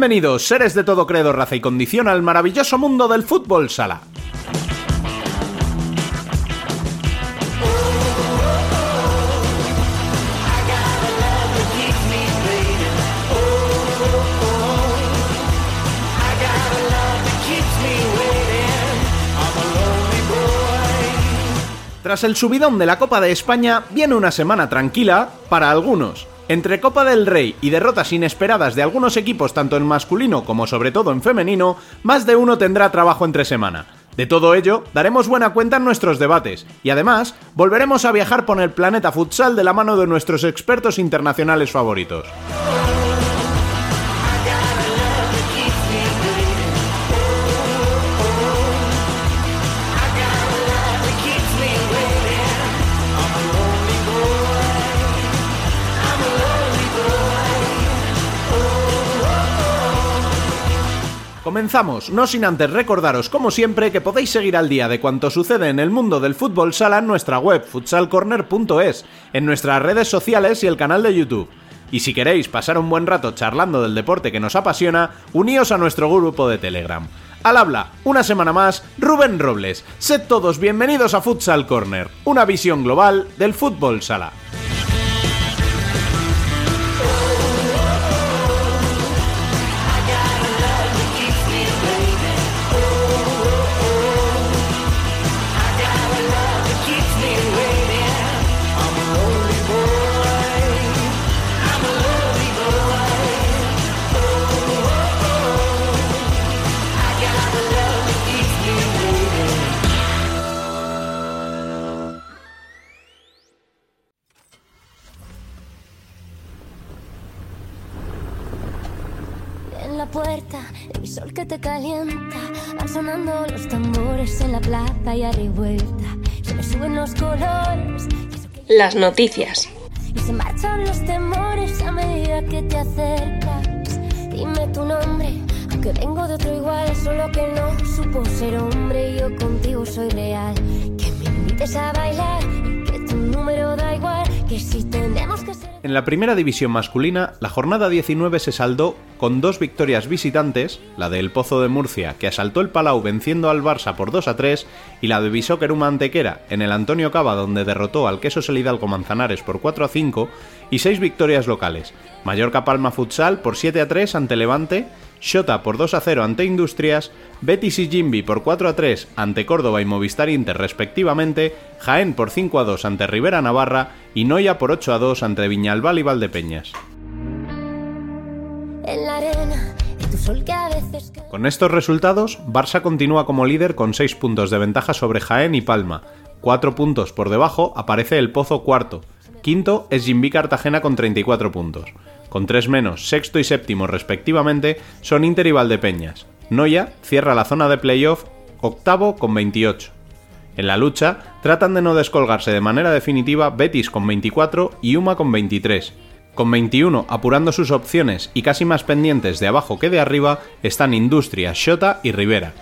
Bienvenidos, seres de todo credo, raza y condición, al maravilloso mundo del fútbol sala. Tras el subidón de la Copa de España, viene una semana tranquila para algunos. Entre Copa del Rey y derrotas inesperadas de algunos equipos tanto en masculino como sobre todo en femenino, más de uno tendrá trabajo entre semana. De todo ello, daremos buena cuenta en nuestros debates, y además, volveremos a viajar por el planeta futsal de la mano de nuestros expertos internacionales favoritos. Comenzamos, no sin antes recordaros, como siempre, que podéis seguir al día de cuanto sucede en el mundo del fútbol sala en nuestra web, futsalcorner.es, en nuestras redes sociales y el canal de YouTube. Y si queréis pasar un buen rato charlando del deporte que nos apasiona, uníos a nuestro grupo de Telegram. Al habla, una semana más, Rubén Robles. Sed todos bienvenidos a Futsal Corner, una visión global del fútbol sala. Te calienta. Van sonando los tambores en la plaza y a revuelta. Se me suben los colores. Las noticias. Y se marchan los temores a medida que te acercas. Dime tu nombre, aunque vengo de otro igual, solo que no supo ser hombre. Yo contigo soy real. Que me invites a bailar y que tu número da igual. En la primera división masculina, la jornada 19 se saldó con dos victorias visitantes, la de El Pozo de Murcia, que asaltó el Palau venciendo al Barça por 2 a 3, y la de Bisóqueruma Antequera, en el Antonio Cava, donde derrotó al Queso Selidalco Manzanares por 4 a 5, y seis victorias locales, Mallorca Palma Futsal por 7 a 3 ante Levante, Shota por 2 a 0 ante Industrias, Betis y Jimby por 4 a 3 ante Córdoba y Movistar Inter respectivamente, Jaén por 5 a 2 ante Rivera Navarra y Noya por 8 a 2 ante Viñalbal y Valdepeñas. Con estos resultados, Barça continúa como líder con 6 puntos de ventaja sobre Jaén y Palma. 4 puntos por debajo aparece el Pozo cuarto. Quinto es Jimby Cartagena con 34 puntos. Con 3 menos, sexto y séptimo respectivamente son Inter y Valdepeñas. Noya cierra la zona de playoff octavo con 28. En la lucha, tratan de no descolgarse de manera definitiva Betis con 24 y Uma con 23. Con 21 apurando sus opciones y casi más pendientes de abajo que de arriba están Industria, Shota y Rivera.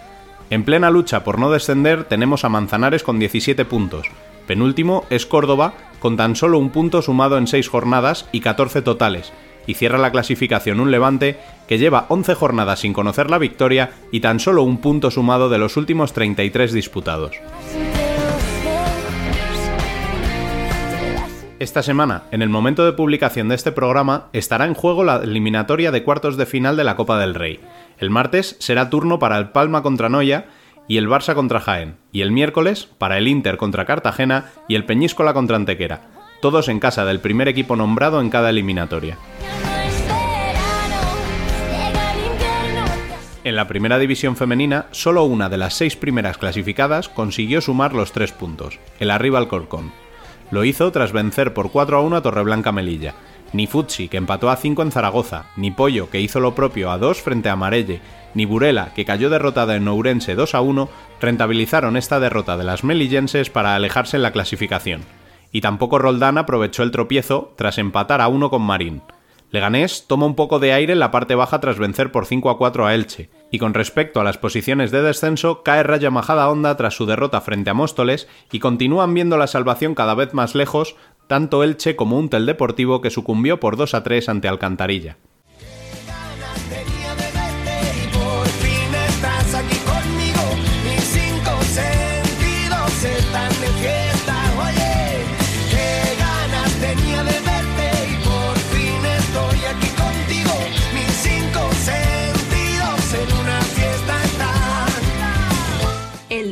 En plena lucha por no descender tenemos a Manzanares con 17 puntos. Penúltimo es Córdoba con tan solo un punto sumado en 6 jornadas y 14 totales, y cierra la clasificación un Levante que lleva 11 jornadas sin conocer la victoria y tan solo un punto sumado de los últimos 33 disputados. Esta semana, en el momento de publicación de este programa, estará en juego la eliminatoria de cuartos de final de la Copa del Rey. El martes será turno para el Palma contra Noya y el Barça contra Jaén, y el miércoles para el Inter contra Cartagena y el Peñíscola contra Antequera, todos en casa del primer equipo nombrado en cada eliminatoria. En la primera división femenina, solo una de las seis primeras clasificadas consiguió sumar los tres puntos, el arriba Alcorcón. Lo hizo tras vencer por 4 a 1 a Torreblanca Melilla. Ni Futsi, que empató a 5 en Zaragoza, ni Pollo, que hizo lo propio a 2 frente a Marelle, ni Burela, que cayó derrotada en Ourense 2 a 1, rentabilizaron esta derrota de las melillenses para alejarse en la clasificación. Y tampoco Roldán aprovechó el tropiezo tras empatar a 1 con Marín. Leganés toma un poco de aire en la parte baja tras vencer por 5 a 4 a Elche, y con respecto a las posiciones de descenso, cae Raya Majada Honda tras su derrota frente a Móstoles y continúan viendo la salvación cada vez más lejos, tanto Elche como un Tel Deportivo que sucumbió por 2 a 3 ante Alcantarilla.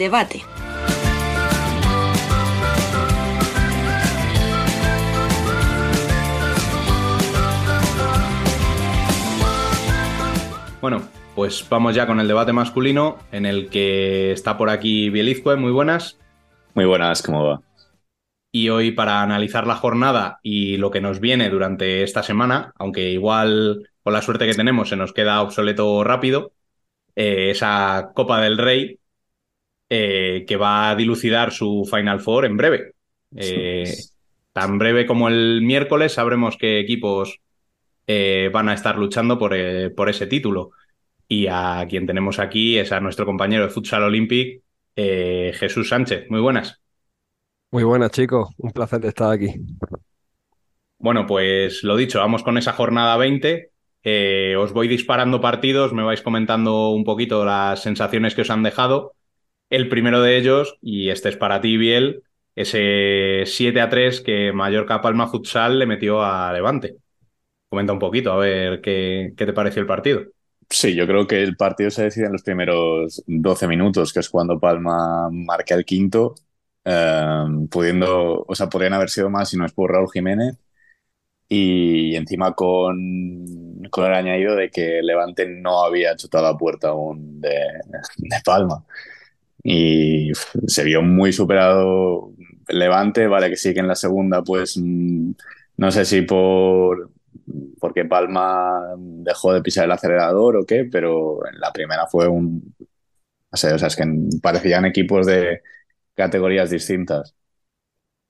Debate. Bueno, pues vamos ya con el debate masculino, en el que está por aquí Bielizque, muy buenas. Muy buenas, ¿cómo va? Y hoy para analizar la jornada y lo que nos viene durante esta semana, aunque igual con la suerte que tenemos se nos queda obsoleto rápido, eh, esa Copa del Rey eh, que va a dilucidar su Final Four en breve. Eh, tan breve como el miércoles sabremos qué equipos eh, van a estar luchando por, eh, por, ese título. Y a quien tenemos aquí es a nuestro compañero de Futsal Olympic, eh, Jesús Sánchez. Muy buenas. Muy buenas, chicos. Un placer de estar aquí. Bueno, pues lo dicho, vamos con esa jornada 20. os voy disparando partidos, me vais comentando un poquito las sensaciones que os han dejado. El primero de ellos, y este es para ti, Biel, ese 7 a 3 que Mallorca Palma Futsal le metió a Levante. Comenta un poquito, a ver qué, qué te pareció el partido. Sí, yo creo que el partido se decide en los primeros 12 minutos, que es cuando Palma marca el quinto, eh, pudiendo, o sea, podrían haber sido más si no es por Raúl Jiménez. Y encima con, con el añadido de que Levante no había chutado la puerta aún de, de Palma. Y se vio muy superado Levante, vale que sí que en la segunda, pues no sé si por, porque Palma dejó de pisar el acelerador o qué, pero en la primera fue un... O sea, o sea, es que parecían equipos de categorías distintas.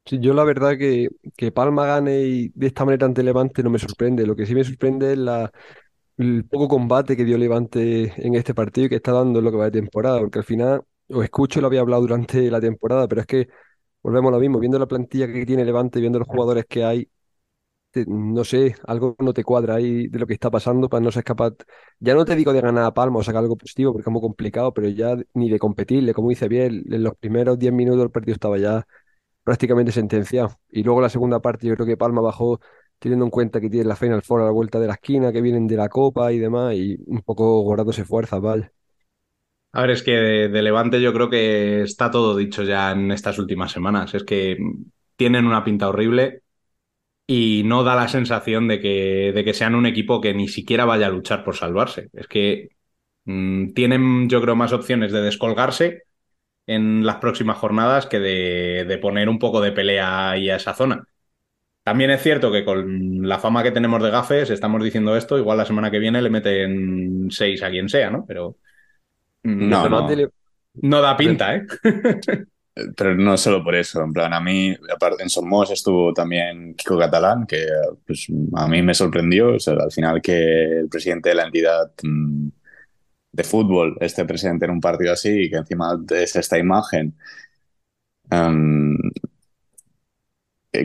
Sí, yo la verdad que, que Palma gane y de esta manera ante Levante no me sorprende. Lo que sí me sorprende es la, el poco combate que dio Levante en este partido y que está dando en lo que va de temporada, porque al final, os escucho, lo había hablado durante la temporada, pero es que volvemos a lo mismo, viendo la plantilla que tiene Levante, viendo los jugadores que hay, no sé, algo no te cuadra ahí de lo que está pasando para no ser capaz, ya no te digo de ganar a Palma o sacar algo positivo porque es muy complicado, pero ya ni de competirle, como dice bien, en los primeros 10 minutos el partido estaba ya prácticamente sentenciado. Y luego la segunda parte yo creo que Palma bajó teniendo en cuenta que tiene la Final Four a la vuelta de la esquina, que vienen de la Copa y demás, y un poco guardándose fuerzas, ¿vale? A ver, es que de, Levante yo creo que está todo dicho ya en estas últimas semanas. Es que tienen una pinta horrible y no da la sensación de que, de que sean un equipo que ni siquiera vaya a luchar por salvarse. Es que mmm, tienen, yo creo, más opciones de descolgarse en las próximas jornadas que de, de, poner un poco de pelea ahí a esa zona. También es cierto que con la fama que tenemos de gafes, estamos diciendo esto, igual la semana que viene le meten seis a quien sea, ¿no? Pero no, no. no da pinta, ¿eh? Pero no solo por eso, en plan, a mí, aparte en Somos estuvo también Kiko Catalán, que pues, a mí me sorprendió, o sea, al final que el presidente de la entidad mmm, de fútbol esté presente en un partido así y que encima es esta imagen, um,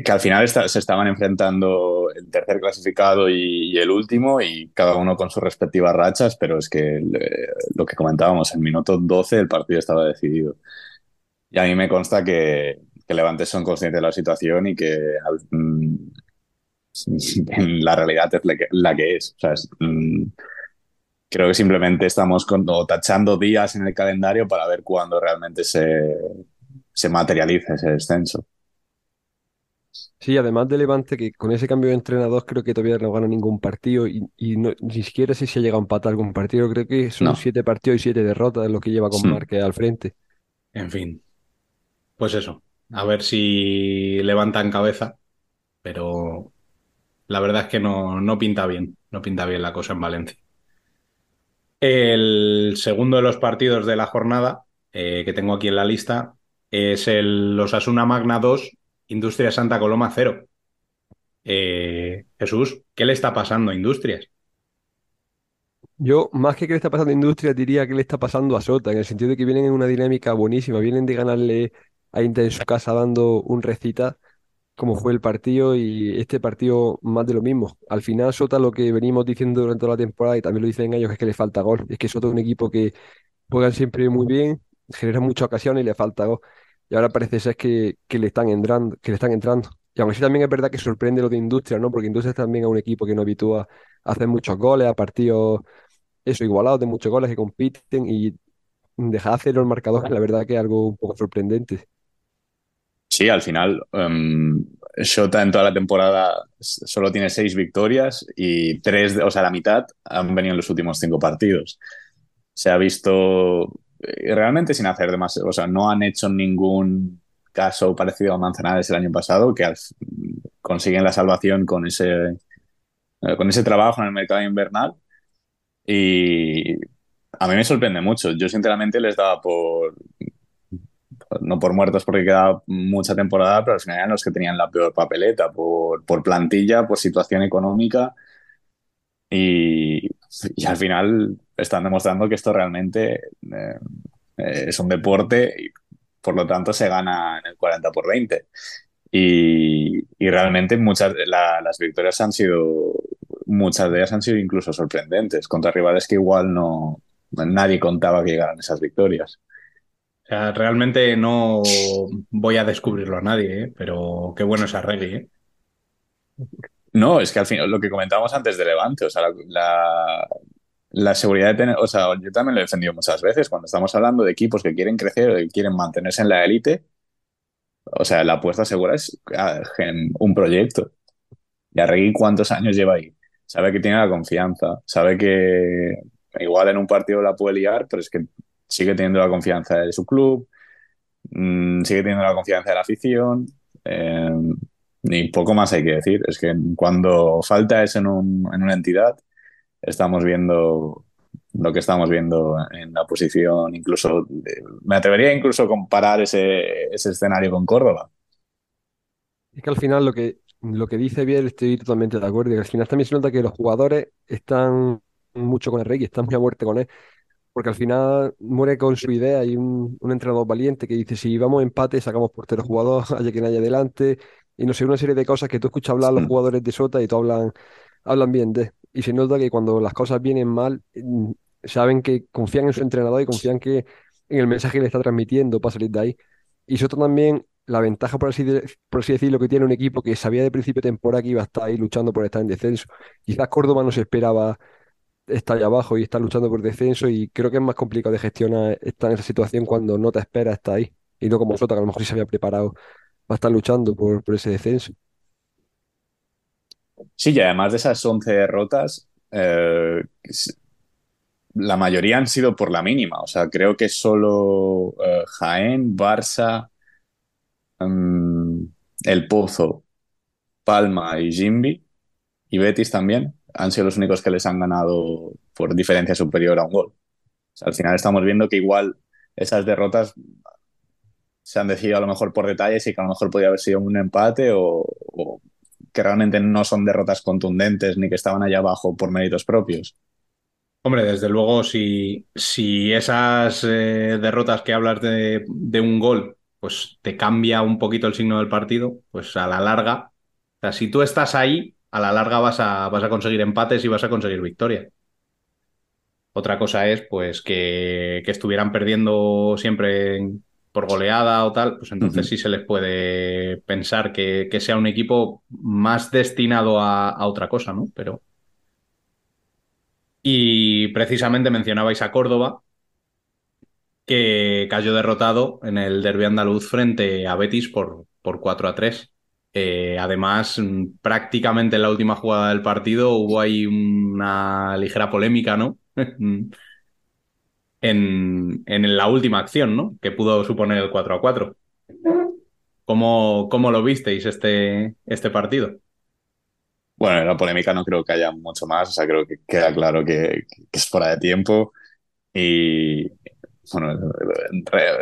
que al final se estaban enfrentando el tercer clasificado y, el último y cada uno con sus respectivas rachas, pero es que le, lo que comentábamos, en minuto 12 el partido estaba decidido. Y a mí me consta que, que Levantes son conscientes de la situación y que mm, la realidad es la que, es. O mm, creo que simplemente estamos tachando días en el calendario para ver cuándo realmente se, se materializa ese descenso. Sí, además de Levante, que con ese cambio de entrenador creo que todavía no gana ningún partido y, y no, ni siquiera sé si ha llegado a empatar algún partido. Creo que son no. siete partidos y siete derrotas lo que lleva con sí. Márquez al frente. En fin, pues eso, a ver si levantan cabeza, pero la verdad es que no, no pinta bien, no pinta bien la cosa en Valencia. El segundo de los partidos de la jornada eh, que tengo aquí en la lista es el Osasuna Magna 2, Industria Santa Coloma 0. Eh, Jesús, ¿qué le está pasando a Industrias? Yo, más que qué le está pasando a Industrias, diría que le está pasando a Sota, en el sentido de que vienen en una dinámica buenísima, vienen de ganarle a Inter en su casa dando un recita cómo fue el partido y este partido más de lo mismo. Al final Sota lo que venimos diciendo durante toda la temporada y también lo dicen ellos es que le falta gol. Es que Sota es un equipo que juegan siempre muy bien, generan muchas ocasiones y le falta gol. Y ahora parece ser que, que le están entrando, que le están entrando. Y aún así también es verdad que sorprende lo de Industria, ¿no? Porque Industria también es un equipo que no habitúa a hacer muchos goles, a partidos eso, igualados de muchos goles que compiten y dejar hacer los marcadores, la verdad que es algo un poco sorprendente. Sí, al final, um, Shota en toda la temporada solo tiene seis victorias y tres, o sea, la mitad han venido en los últimos cinco partidos. Se ha visto realmente sin hacer demasiado, o sea, no han hecho ningún caso parecido a Manzanares el año pasado, que consiguen la salvación con ese, eh, con ese trabajo en el mercado invernal. Y a mí me sorprende mucho. Yo sinceramente les daba por, no por muertos porque quedaba mucha temporada, pero al final eran los que tenían la peor papeleta, por, por plantilla, por situación económica. Y, y, al final están demostrando que esto realmente eh, es un deporte y por lo tanto se gana en el 40 por 20. Y, y realmente muchas la, las victorias han sido, muchas de ellas han sido incluso sorprendentes, contra rivales que igual no nadie contaba que llegaran esas victorias. O sea, realmente no voy a descubrirlo a nadie, ¿eh? pero qué bueno es Arregui. ¿eh? No, es que al final lo que comentábamos antes de Levante, o sea, la, la, la, seguridad de tener, o sea, yo también lo he defendido muchas veces cuando estamos hablando de equipos que quieren crecer o que quieren mantenerse en la élite, o sea, la apuesta segura es en un proyecto. Y Arregui, ¿cuántos años lleva ahí? Sabe que tiene la confianza, sabe que igual en un partido la puede liar, pero es que sigue teniendo la confianza de su club, mmm, sigue teniendo la confianza de la afición. Eh, poco más hay que decir. Es que cuando falta eso en, un, en una entidad, estamos viendo lo que estamos viendo en la posición, incluso me atrevería incluso a comparar ese, ese escenario con Córdoba. Es que al final lo que, lo que dice Biel estoy totalmente de acuerdo, y al final también se nota que los jugadores están mucho con el rey y están muy a muerte con él, porque al final muere con su idea y un, un entrenador valiente que dice, si vamos a empate, sacamos portero jugador, haya quien haya adelante, y no sé, una serie de cosas que tú escuchas hablar a los jugadores de Sota y tú hablan, hablan bien de. Y se nota que cuando las cosas vienen mal, saben que confían en su entrenador y confían que en el mensaje que le está transmitiendo para salir de ahí. Y Sota también, la ventaja, por así, de, por así decirlo, que tiene un equipo que sabía de principio de temporada que iba a estar ahí luchando por estar en descenso. Quizás Córdoba no se esperaba estar ahí abajo y estar luchando por descenso y creo que es más complicado de gestionar estar en esa situación cuando no te esperas estar ahí. Y no como Sota, que a lo mejor sí se había preparado va a estar luchando por, por, ese descenso. Sí, y además de esas 11 derrotas, eh, la mayoría han sido por la mínima. O sea, creo que solo eh, Jaén, Barça, um, El Pozo, Palma y Jimby, y Betis también, han sido los únicos que les han ganado por diferencia superior a un gol. O sea, al final estamos viendo que igual esas derrotas se han decidido a lo mejor por detalles y que a lo mejor podía haber sido un empate o, que realmente no son derrotas contundentes ni que estaban allá abajo por méritos propios. Hombre, desde luego, si, si esas eh, derrotas que hablas de, un gol, pues te cambia un poquito el signo del partido, pues a la larga, si tú estás ahí, a la larga vas a, vas a conseguir empates y vas a conseguir victoria. Otra cosa es, pues, que, que estuvieran perdiendo siempre en, por goleada o tal, pues entonces uh -huh. sí se les puede pensar que, que, sea un equipo más destinado a, a, otra cosa, ¿no? Pero. Y precisamente mencionabais a Córdoba, que cayó derrotado en el derby andaluz frente a Betis por, por 4 a 3. Eh, además, prácticamente en la última jugada del partido hubo ahí una ligera polémica, ¿no? en, en, la última acción, ¿no? Que pudo suponer el 4 a 4. ¿Cómo, cómo lo visteis este, este partido? Bueno, en la polémica no creo que haya mucho más, o sea, creo que queda claro que, que es fuera de tiempo y bueno,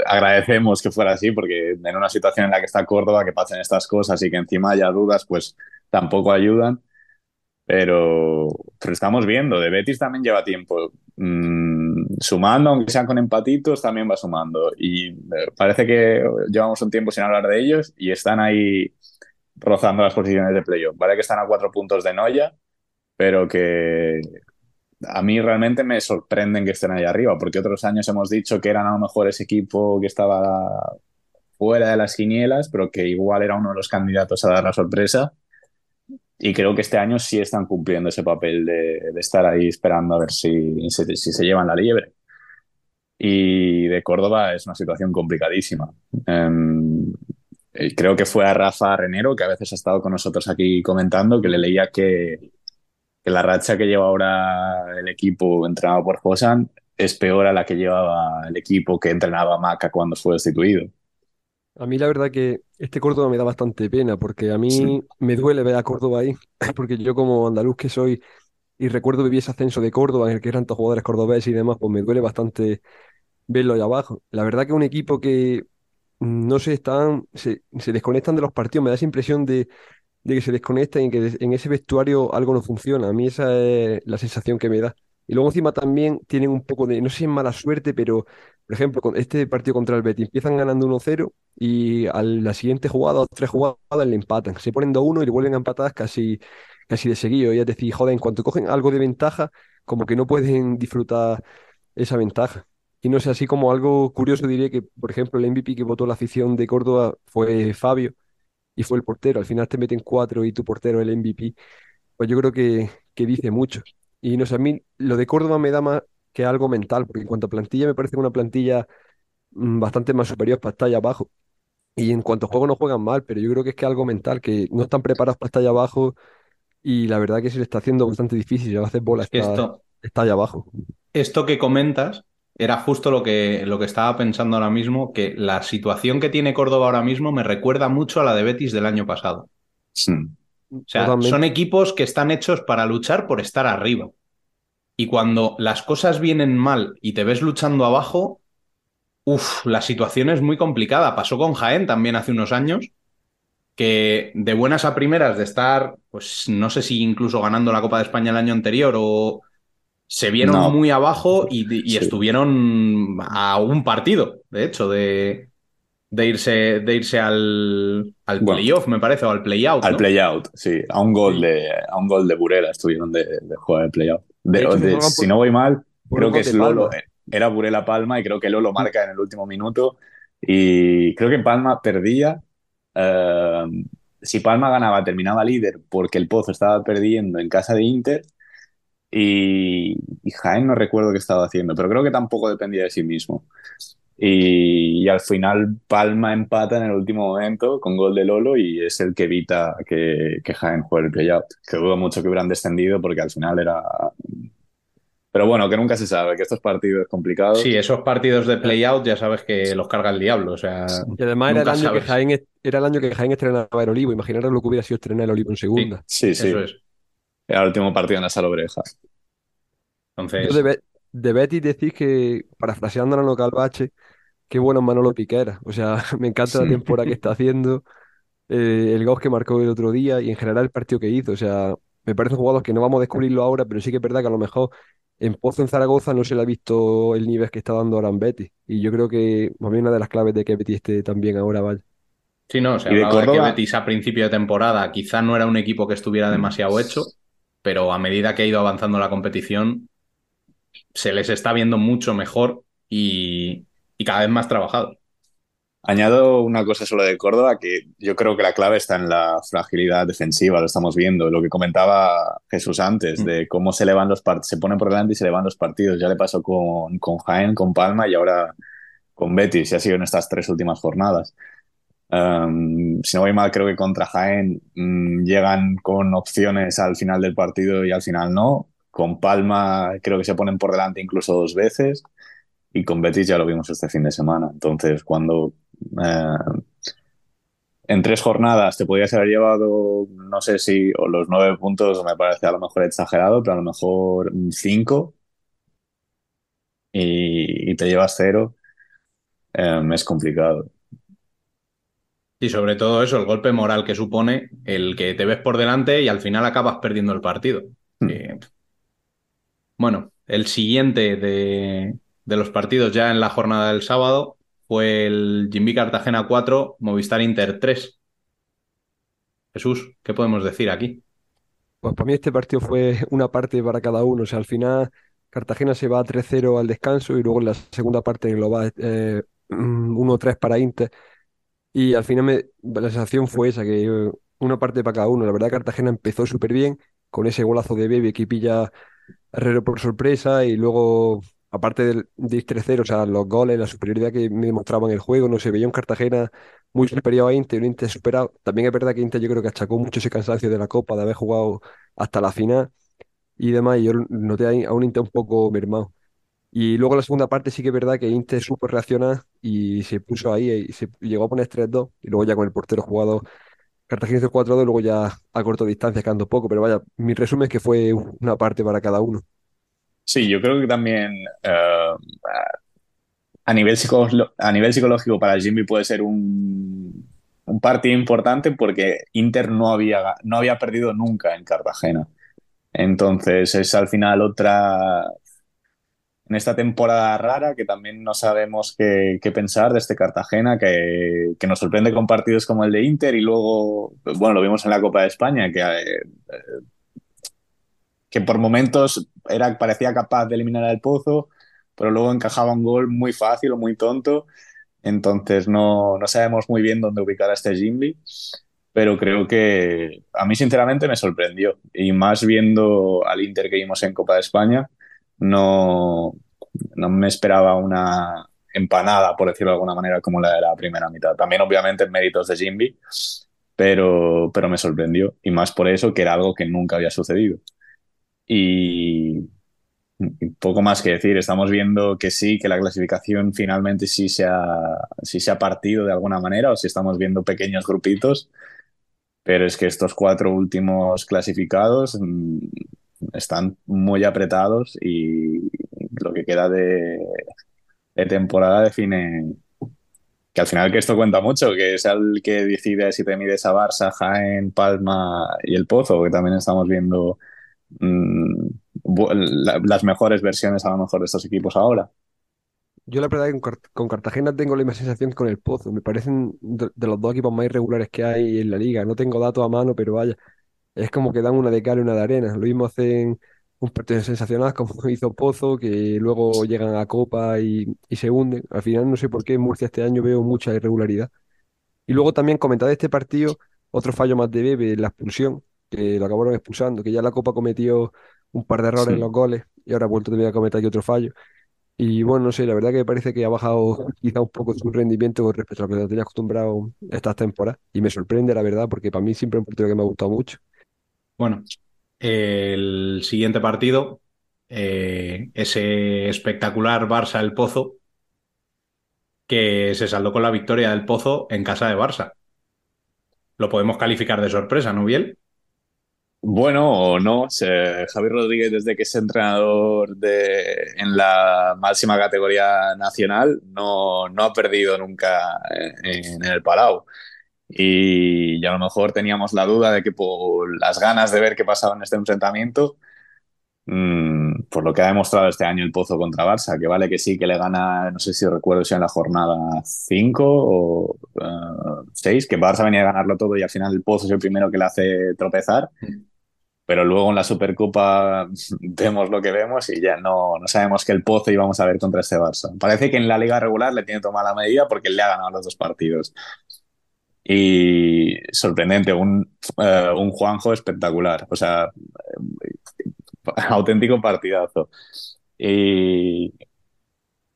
agradecemos que fuera así porque en una situación en la que está Córdoba, que pasen estas cosas y que encima haya dudas, pues tampoco ayudan. Pero, pero estamos viendo, de Betis también lleva tiempo mmm, sumando, aunque sean con empatitos, también va sumando. Y parece que llevamos un tiempo sin hablar de ellos y están ahí rozando las posiciones de playoff. Vale que están a cuatro puntos de Noya, pero que a mí realmente me sorprenden que estén ahí arriba, porque otros años hemos dicho que eran a lo mejor ese equipo que estaba fuera de las quinielas, pero que igual era uno de los candidatos a dar la sorpresa. Y creo que este año sí están cumpliendo ese papel de, de estar ahí esperando a ver si, si, si se llevan la liebre. Y de Córdoba es una situación complicadísima. Um, creo que fue a Rafa Renero, que a veces ha estado con nosotros aquí comentando, que le leía que, que la racha que lleva ahora el equipo entrenado por Josan es peor a la que llevaba el equipo que entrenaba Maca cuando fue destituido. A mí la verdad que este Córdoba me da bastante pena porque a mí sí. me duele ver a Córdoba ahí, porque yo como andaluz que soy y recuerdo vivir ese ascenso de Córdoba en el que eran tantos jugadores cordobeses y demás, pues me duele bastante verlo ahí abajo. La verdad que un equipo que no se están, se, se desconectan de los partidos, me da esa impresión de, de que se desconectan y que en ese vestuario algo no funciona. A mí esa es la sensación que me da. Y luego encima también tienen un poco de, no sé si es mala suerte, pero por ejemplo, con este partido contra el Betis empiezan ganando 1-0 y a la siguiente jugada o tres jugadas le empatan. Se ponen 2-1 y le vuelven a empatar casi, casi de seguido. Y es decir, joder, en cuanto cogen algo de ventaja, como que no pueden disfrutar esa ventaja. Y no sé, así como algo curioso diré que, por ejemplo, el MVP que votó la afición de Córdoba fue Fabio y fue el portero. Al final te meten cuatro y tu portero el MVP. Pues yo creo que, que dice mucho. Y no sé, a mí lo de Córdoba me da más que algo mental, porque en cuanto a plantilla me parece una plantilla bastante más superior para estar allá abajo. Y en cuanto a juego no juegan mal, pero yo creo que es que algo mental, que no están preparados para estar allá abajo y la verdad que se le está haciendo bastante difícil. Ya a veces bola está, Esto, está allá abajo. esto que comentas era justo lo que, lo que estaba pensando ahora mismo, que la situación que tiene Córdoba ahora mismo me recuerda mucho a la de Betis del año pasado. Sí. O sea, Totalmente. son equipos que están hechos para luchar por estar arriba. Y cuando las cosas vienen mal y te ves luchando abajo, uff, la situación es muy complicada. Pasó con Jaén también hace unos años, que de buenas a primeras de estar, pues no sé si incluso ganando la Copa de España el año anterior o se vieron No. muy abajo y, y Sí. estuvieron a un partido, de hecho, de, de irse, de irse al, al Bueno. playoff, me parece, o al playout. Al ¿no? playout, sí. A un gol de, a un gol de Burela estuvieron de, de jugar el playout. De- De hecho, de- por- si no voy mal, creo que es Lolo. Eh, Era Burela Palma y creo que Lolo marca en el último minuto. Y creo que Palma perdía. eh, si Palma ganaba, terminaba líder porque el Pozo estaba perdiendo en casa de Inter. Y, y Jaén no recuerdo qué estaba haciendo, pero creo que tampoco dependía de sí mismo. Y, y al final Palma empata en el último momento con gol de Lolo y es el que evita que, que Jaén juegue el playout. Que dudo mucho que hubieran descendido porque al final era... Pero bueno, que nunca se sabe, que estos partidos complicados... Sí, esos partidos de playout ya sabes que los carga el diablo. O sea, Y además era el año que. Jaén, era el año que Jaén estrenaba el Olivo. Imaginaros lo que hubiera sido estrenar el Olivo en segunda. Sí, sí. Eso es. Era el último partido en la sala oreja. Entonces, Yo de, Be- de Betis decís que, parafraseando a Calvache, qué bueno Manolo Piquera. O sea, me encanta la temporada que está haciendo, eh, el gol que marcó el otro día y en general el partido que hizo. O sea, me parecen jugadores que no vamos a descubrirlo ahora, pero sí que es verdad que a lo mejor en Pozo, en Zaragoza, no se le ha visto el nivel que está dando ahora en Betis. Y yo creo que más bien una de las claves de que Betis esté también ahora, vaya. sí, no, se ¿Y de que? Betis a principio de temporada quizá no era un equipo que estuviera demasiado hecho, pero a medida que ha ido avanzando la competición, se les está viendo mucho mejor y, y cada vez más trabajado. Añado una cosa solo de Córdoba, que yo creo que la clave está en la fragilidad defensiva, lo estamos viendo, lo que comentaba Jesús antes, Mm. de cómo se elevan los se ponen por delante y se elevan los partidos, ya le pasó con, con Jaén, con Palma y ahora con Betis, y ha sido en estas tres últimas jornadas. Um, si no voy mal, creo que contra Jaén mm, llegan con opciones al final del partido y al final no. Con Palma creo que se ponen por delante incluso dos veces. Y con Betis ya lo vimos este fin de semana. Entonces, cuando eh, en tres jornadas te podías haber llevado, no sé si, o los nueve puntos me parece a lo mejor exagerado, pero a lo mejor cinco y, y te llevas cero, eh, es complicado. Y sobre todo eso, el golpe moral que supone el que te ves por delante y al final acabas perdiendo el partido. Hmm. Que, bueno, el siguiente de, de los partidos ya en la jornada del sábado fue el Jimmy Cartagena 4, Movistar Inter 3. Jesús, ¿qué podemos decir aquí? Pues para mí este partido fue una parte para cada uno. O sea, al final Cartagena se va 3-0 al descanso y luego en la segunda parte lo va eh, 1-3 para Inter. Y al final me, la sensación fue esa, que una parte para cada uno. La verdad Cartagena empezó súper bien con ese golazo de Bebe que pilla a Herrero por sorpresa y luego, aparte del, del 3-0, o sea, los goles, la superioridad que me demostraban el juego, no se veía un Cartagena muy superior a Inter, un Inter superado. También es verdad que Inter yo creo que achacó mucho ese cansancio de la Copa, de haber jugado hasta la final y demás, y yo noté a un Inter un poco mermado. Y luego la segunda parte sí que es verdad que Inter supo reaccionar y se puso ahí y se llegó a poner 3-2 y luego ya con el portero jugado Cartagena hizo 4-2 y luego ya a corto distancia quedando poco, pero vaya, mi resumen es que fue una parte para cada uno. Sí, yo creo que también eh, a, nivel a nivel psicológico para Jimmy puede ser un, un partido importante porque Inter no había, no había perdido nunca en Cartagena. Entonces es al final otra, en esta temporada rara que también no sabemos qué, pensar de este Cartagena, que, que, nos sorprende con partidos como el de Inter y luego, bueno, lo vimos en la Copa de España, que, eh, que por momentos era, parecía capaz de eliminar al Pozo, pero luego encajaba un gol muy fácil o muy tonto. Entonces no, no sabemos muy bien dónde ubicar a este Jimby, pero creo que a mí sinceramente me sorprendió. Y más viendo al Inter que vimos en Copa de España, no, no me esperaba una empanada, por decirlo de alguna manera, como la de la primera mitad. También, obviamente, en méritos de Jimby, pero, pero me sorprendió. Y más por eso, que era algo que nunca había sucedido. Y, y poco más que decir. Estamos viendo que sí, que la clasificación finalmente sí se, ha, sí se ha partido de alguna manera, o si estamos viendo pequeños grupitos. Pero es que estos cuatro últimos clasificados están muy apretados y lo que queda de, de, temporada define que al final que esto cuenta mucho, que es el que decide si te mides a Barça, Jaén, Palma y el Pozo, que también estamos viendo la, las mejores versiones a lo mejor de estos equipos ahora. Yo la verdad que con, Cartagena tengo la misma sensación que con el Pozo. Me parecen de, los dos equipos más irregulares que hay en la liga. No tengo datos a mano, pero vaya, es como que dan una de cal y una de arena. Lo mismo hacen un partido sensacional como hizo Pozo, que luego llegan a Copa y, y, se hunden. Al final no sé por qué en Murcia este año veo mucha irregularidad. Y luego también comentar este partido, otro fallo más de Bebe, la expulsión, que lo acabaron expulsando, que ya la Copa cometió un par de errores sí. en los goles y ahora ha vuelto también a cometer aquí otro fallo. Y bueno, no sé, la verdad que me parece que ha bajado quizá un poco su rendimiento con respecto a lo que tenía acostumbrado estas temporadas. Y me sorprende, la verdad, porque para mí siempre es un partido que me ha gustado mucho. Bueno, el siguiente partido, eh, ese espectacular Barça El Pozo, que se saldó con la victoria del Pozo en casa de Barça. Lo podemos calificar de sorpresa, ¿no, Biel? Bueno, o no. Javier Rodríguez, desde que es entrenador de, en la máxima categoría nacional, no, no ha perdido nunca en, en el Palau y a lo mejor teníamos la duda de que por las ganas de ver qué pasaba en este enfrentamiento, mmm, por lo que ha demostrado este año el Pozo contra Barça, que vale que sí, que le gana, no sé si recuerdo si en la jornada 5 o 6, uh, que Barça venía a ganarlo todo y al final el Pozo es el primero que le hace tropezar. Pero luego en la Supercopa vemos lo que vemos y ya no, no sabemos qué el Pozo íbamos a ver contra este Barça. Parece que en la liga regular le tiene tomada la medida porque le ha ganado los dos partidos y sorprendente, un, uh, un Juanjo espectacular, o sea, auténtico partidazo. Y,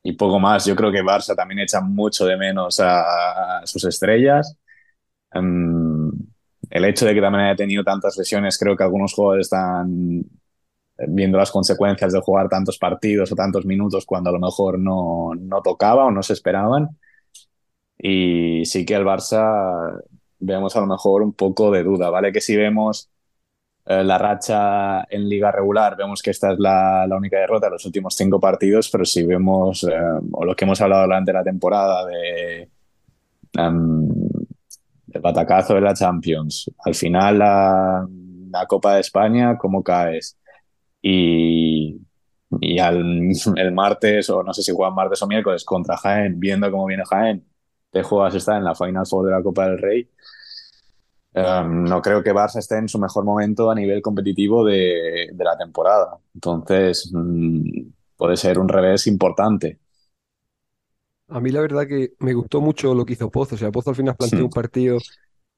y, poco más, yo creo que Barça también echa mucho de menos a, a sus estrellas. Um, el hecho de que también haya tenido tantas lesiones, creo que algunos jugadores están viendo las consecuencias de jugar tantos partidos o tantos minutos cuando a lo mejor no, no tocaba o no se esperaban. Y sí que el Barça vemos a lo mejor un poco de duda, ¿vale? Que si vemos eh, la racha en liga regular, vemos que esta es la, la, única derrota de los últimos cinco partidos, pero si vemos, eh, o lo que hemos hablado durante la temporada de um, el batacazo de la Champions, al final la, la Copa de España, ¿cómo caes? Y, y al, el martes, o no sé si juegan martes o miércoles, contra Jaén, viendo cómo viene Jaén, te juegas estar en la Final Four de la Copa del Rey, Um, no creo que Barça esté en su mejor momento a nivel competitivo de, de la temporada. Entonces, mm, puede ser un revés importante. A mí la verdad que me gustó mucho lo que hizo Pozo. O sea, Pozo al final planteó un partido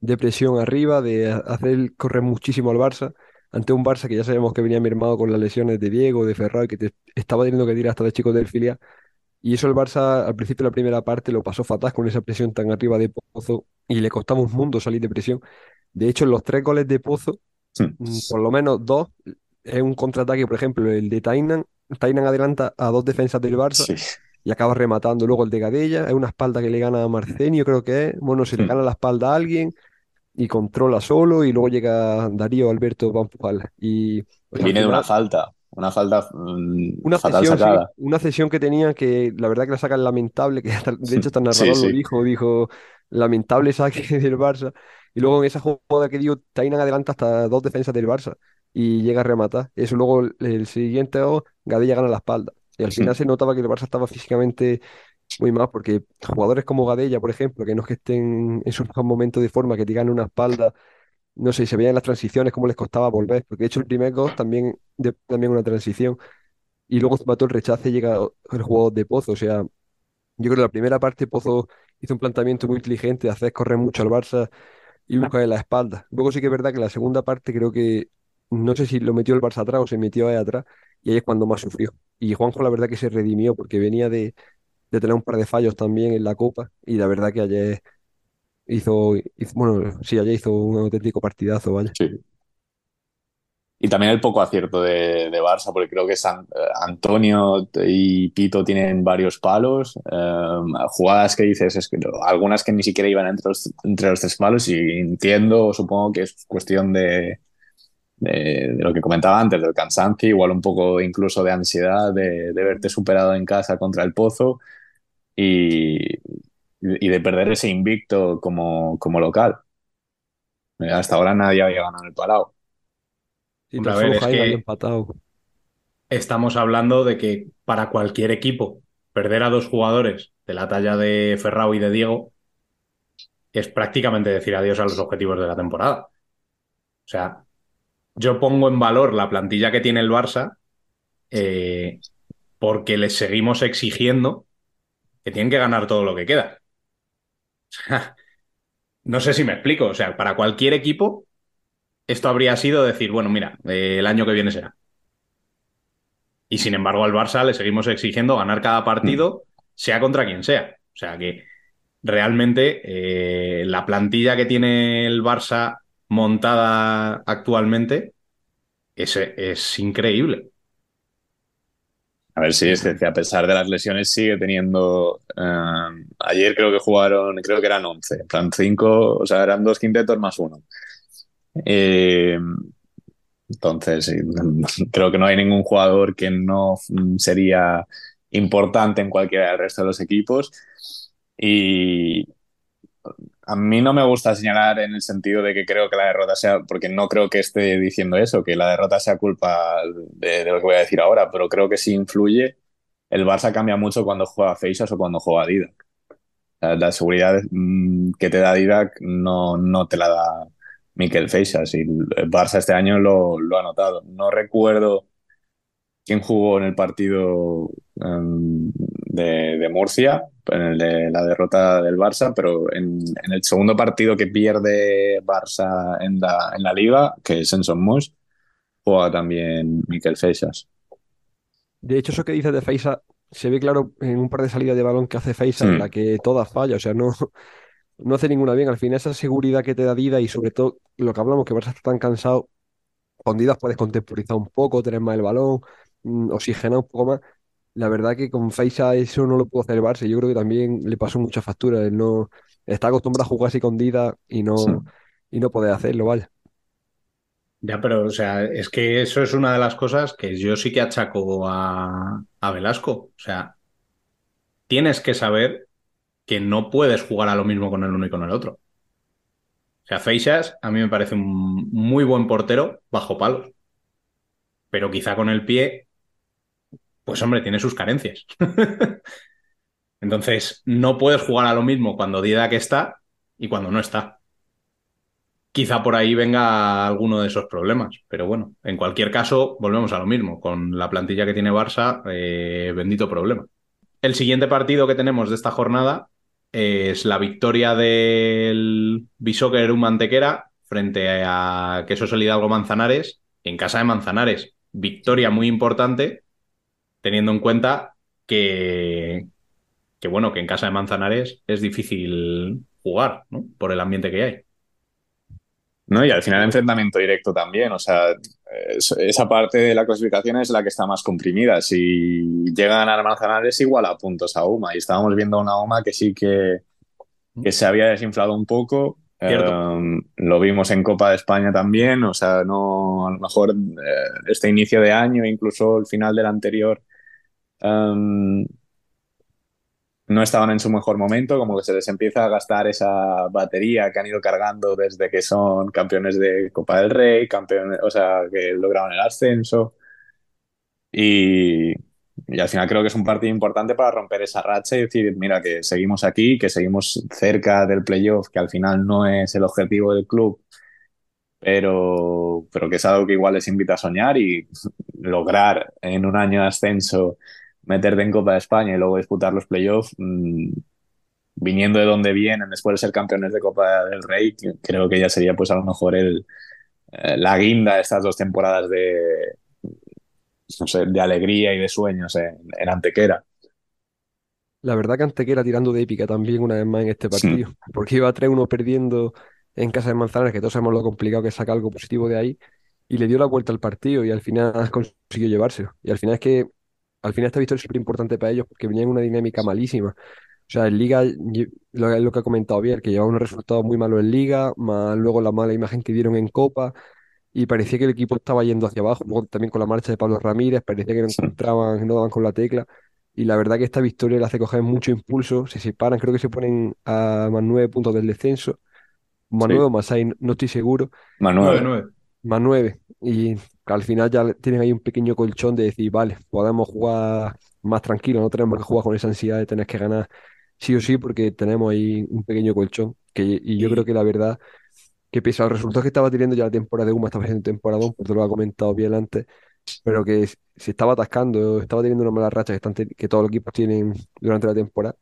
de presión arriba, de hacer correr muchísimo al Barça, ante un Barça que ya sabemos que venía mermado con las lesiones de Diego, de Ferrao, y que te estaba teniendo que tirar hasta de chicos del filial. Y eso el Barça al principio de la primera parte lo pasó fatal con esa presión tan arriba de Pozo y le costaba un mundo salir de presión. De hecho, los tres goles de Pozo, mm, por lo menos dos, es un contraataque, por ejemplo, el de Tainan. Tainan adelanta a dos defensas del Barça y acaba rematando. Luego el de Gadella, es una espalda que le gana a Marcenio, creo que es. Bueno, se le gana la espalda a alguien y controla solo y luego llega Darío Alberto para Y pues, Viene de una falta, una falta mm, una fatal sí, una que tenía que la verdad que la saca es lamentable, que hasta- de hecho hasta el Sí, narrador lo dijo, dijo lamentable saque del Barça. Y luego en esa jugada que dio, Tainan adelanta hasta dos defensas del Barça y llega a rematar. Eso luego el, siguiente, oh, Gadella gana la espalda. Y al final se notaba que el Barça estaba físicamente muy mal, porque jugadores como Gadella, por ejemplo, que no es que estén en su mejor momento de forma, que te ganen una espalda, no sé, se veía en las transiciones cómo les costaba volver, porque de hecho el primer gol también, de, también una transición, y luego mató el rechace y llega el juego de Pozo, o sea, yo creo que la primera parte Pozo hizo un planteamiento muy inteligente, de hacer correr mucho al Barça y buscar en la espalda. Luego sí que es verdad que la segunda parte creo que, no sé si lo metió el Barça atrás o se metió ahí atrás, y ahí es cuando más sufrió. Y Juanjo la verdad que se redimió, porque venía de de tener un par de fallos también en la Copa y la verdad que ayer hizo, bueno, sí, ayer hizo un auténtico partidazo, vaya. Sí. Y también el poco acierto de, de Barça, porque creo que San- eh, Antonio y Pito tienen varios palos. eh, jugadas que dices, es que algunas que ni siquiera iban entre los, entre los tres palos, y entiendo, supongo que es cuestión de, de, de lo que comentaba antes, del cansancio, igual un poco incluso de ansiedad de, de verte superado en casa contra el Pozo y, y de perder ese invicto como, como local. Eh, Hasta ahora nadie había ganado el Palau. Sí, Hombre, a ver, es que- empatado. Estamos hablando de que para cualquier equipo perder a dos jugadores de la talla de Ferrao y de Diego es prácticamente decir adiós a los objetivos de la temporada. O sea, yo pongo en valor la plantilla que tiene el Barça eh, porque les seguimos exigiendo que tienen que ganar todo lo que queda. No sé si me explico. O sea, para cualquier equipo esto habría sido decir, bueno, mira, eh, el año que viene será. Y sin embargo, al Barça le seguimos exigiendo ganar cada partido, sea contra quien sea. O sea que realmente eh, la plantilla que tiene el Barça montada actualmente es, es increíble. A ver si es que a pesar de las lesiones sigue teniendo. eh, ayer creo que jugaron, creo que eran 11, en plan 5, o sea, eran dos quintetos más uno. Eh, entonces, sí, creo que no hay ningún jugador que no sería importante en cualquiera del resto de los equipos. Y a mí no me gusta señalar en el sentido de que creo que la derrota sea, porque no creo que esté diciendo eso, que la derrota sea culpa de, lo que voy a decir ahora, pero creo que sí influye. El Barça cambia mucho cuando juega Feixas o cuando juega Didac. La, la seguridad mm, que te da Didac no, no te la da Miquel Feixas y el Barça este año lo, lo ha notado. No recuerdo quién jugó en el partido em, de, de Murcia, en el de la derrota del Barça, pero en, en el segundo partido que pierde Barça en la, en la liga, que es en Somos, juega también Miquel Feixas. De hecho, eso que dices de Feisa se ve claro en un par de salidas de balón que hace Feisa, en Mm. la que todas falla, o sea, no, no hace ninguna bien. Al final, esa seguridad que te da Dida y sobre todo lo que hablamos, que Barça está tan cansado, con Dida puedes contemporizar un poco, tener más el balón, mm, oxigenar un poco más. La verdad que con Feisa eso no lo pudo hacer el Barça. Yo creo que también le pasó mucha factura. Él no está acostumbrado a jugar así con Dida y no, Sí. y no poder hacerlo, vaya. Ya, pero, o sea, es que eso es una de las cosas que yo sí que achaco a, a Velasco. O sea, tienes que saber que no puedes jugar a lo mismo con el uno y con el otro. O sea, Feixas a mí me parece un muy buen portero bajo palos. Pero quizá con el pie, pues hombre, tiene sus carencias. Entonces, no puedes jugar a lo mismo cuando Didac está y cuando no está. quizá por ahí venga alguno de esos problemas. Pero bueno, en cualquier caso, volvemos a lo mismo. Con la plantilla que tiene Barça, eh, bendito problema. El siguiente partido que tenemos de esta jornada es la victoria del Bishoker Mantequera frente a Queso Hidalgo Manzanares en casa de Manzanares. Victoria muy importante, teniendo en cuenta que, que bueno, que en casa de Manzanares es difícil jugar, ¿no? Por el ambiente que hay. No, y al final enfrentamiento directo también, o sea, esa parte de la clasificación es la que está más comprimida. Si llegan a Manzanares, igual a puntos a UMA. Y estábamos viendo una UMA que sí que, que se había desinflado un poco. Um, lo vimos en Copa de España también, o sea, no a lo mejor eh, este inicio de año, incluso el final del anterior, um, no estaban en su mejor momento, como que se les empieza a gastar esa batería que han ido cargando desde que son campeones de Copa del Rey, o sea, que lograron el ascenso. Y, y al final creo que es un partido importante para romper esa racha y decir, mira, que seguimos aquí, que seguimos cerca del playoff, que al final no es el objetivo del club, pero, pero que es algo que igual les invita a soñar y lograr en un año de ascenso meterte en Copa de España y luego disputar los playoffs, mmm, viniendo de donde vienen después de ser campeones de Copa del Rey, creo que ya sería pues a lo mejor el, eh, la guinda de estas dos temporadas de, no sé, de alegría y de sueños en, en, Antequera. La verdad que Antequera tirando de épica también una vez más en este partido, sí. porque iba 3-1 perdiendo en casa de Manzanares, que todos sabemos lo complicado que es sacar algo positivo de ahí, y le dio la vuelta al partido y al final consiguió llevárselo. Y al final es que al final esta victoria es súper importante para ellos porque venían en una dinámica malísima. O sea, en Liga, lo, lo que ha comentado bien, que llevaba unos resultados muy malos en Liga, más luego la mala imagen que dieron en Copa, y parecía que el equipo estaba yendo hacia abajo, luego también con la marcha de Pablo Ramírez, parecía que no encontraban, no daban con la tecla, y la verdad que esta victoria le hace coger mucho impulso, se separan, creo que se ponen a más nueve puntos del descenso, más nueve o más seis, no estoy seguro. Más nueve. Más nueve, y al final ya tienen ahí un pequeño colchón de decir, vale, podemos jugar más tranquilo, no tenemos que jugar con esa ansiedad de tener que ganar sí o sí, porque tenemos ahí un pequeño colchón. Que, y yo creo que la verdad, que pese a los resultados que estaba teniendo ya la temporada de UMA, estaba haciendo temporada, pues te lo ha comentado bien antes, pero que se estaba atascando, estaba teniendo una mala racha que, están que todos los equipos tienen durante la temporada.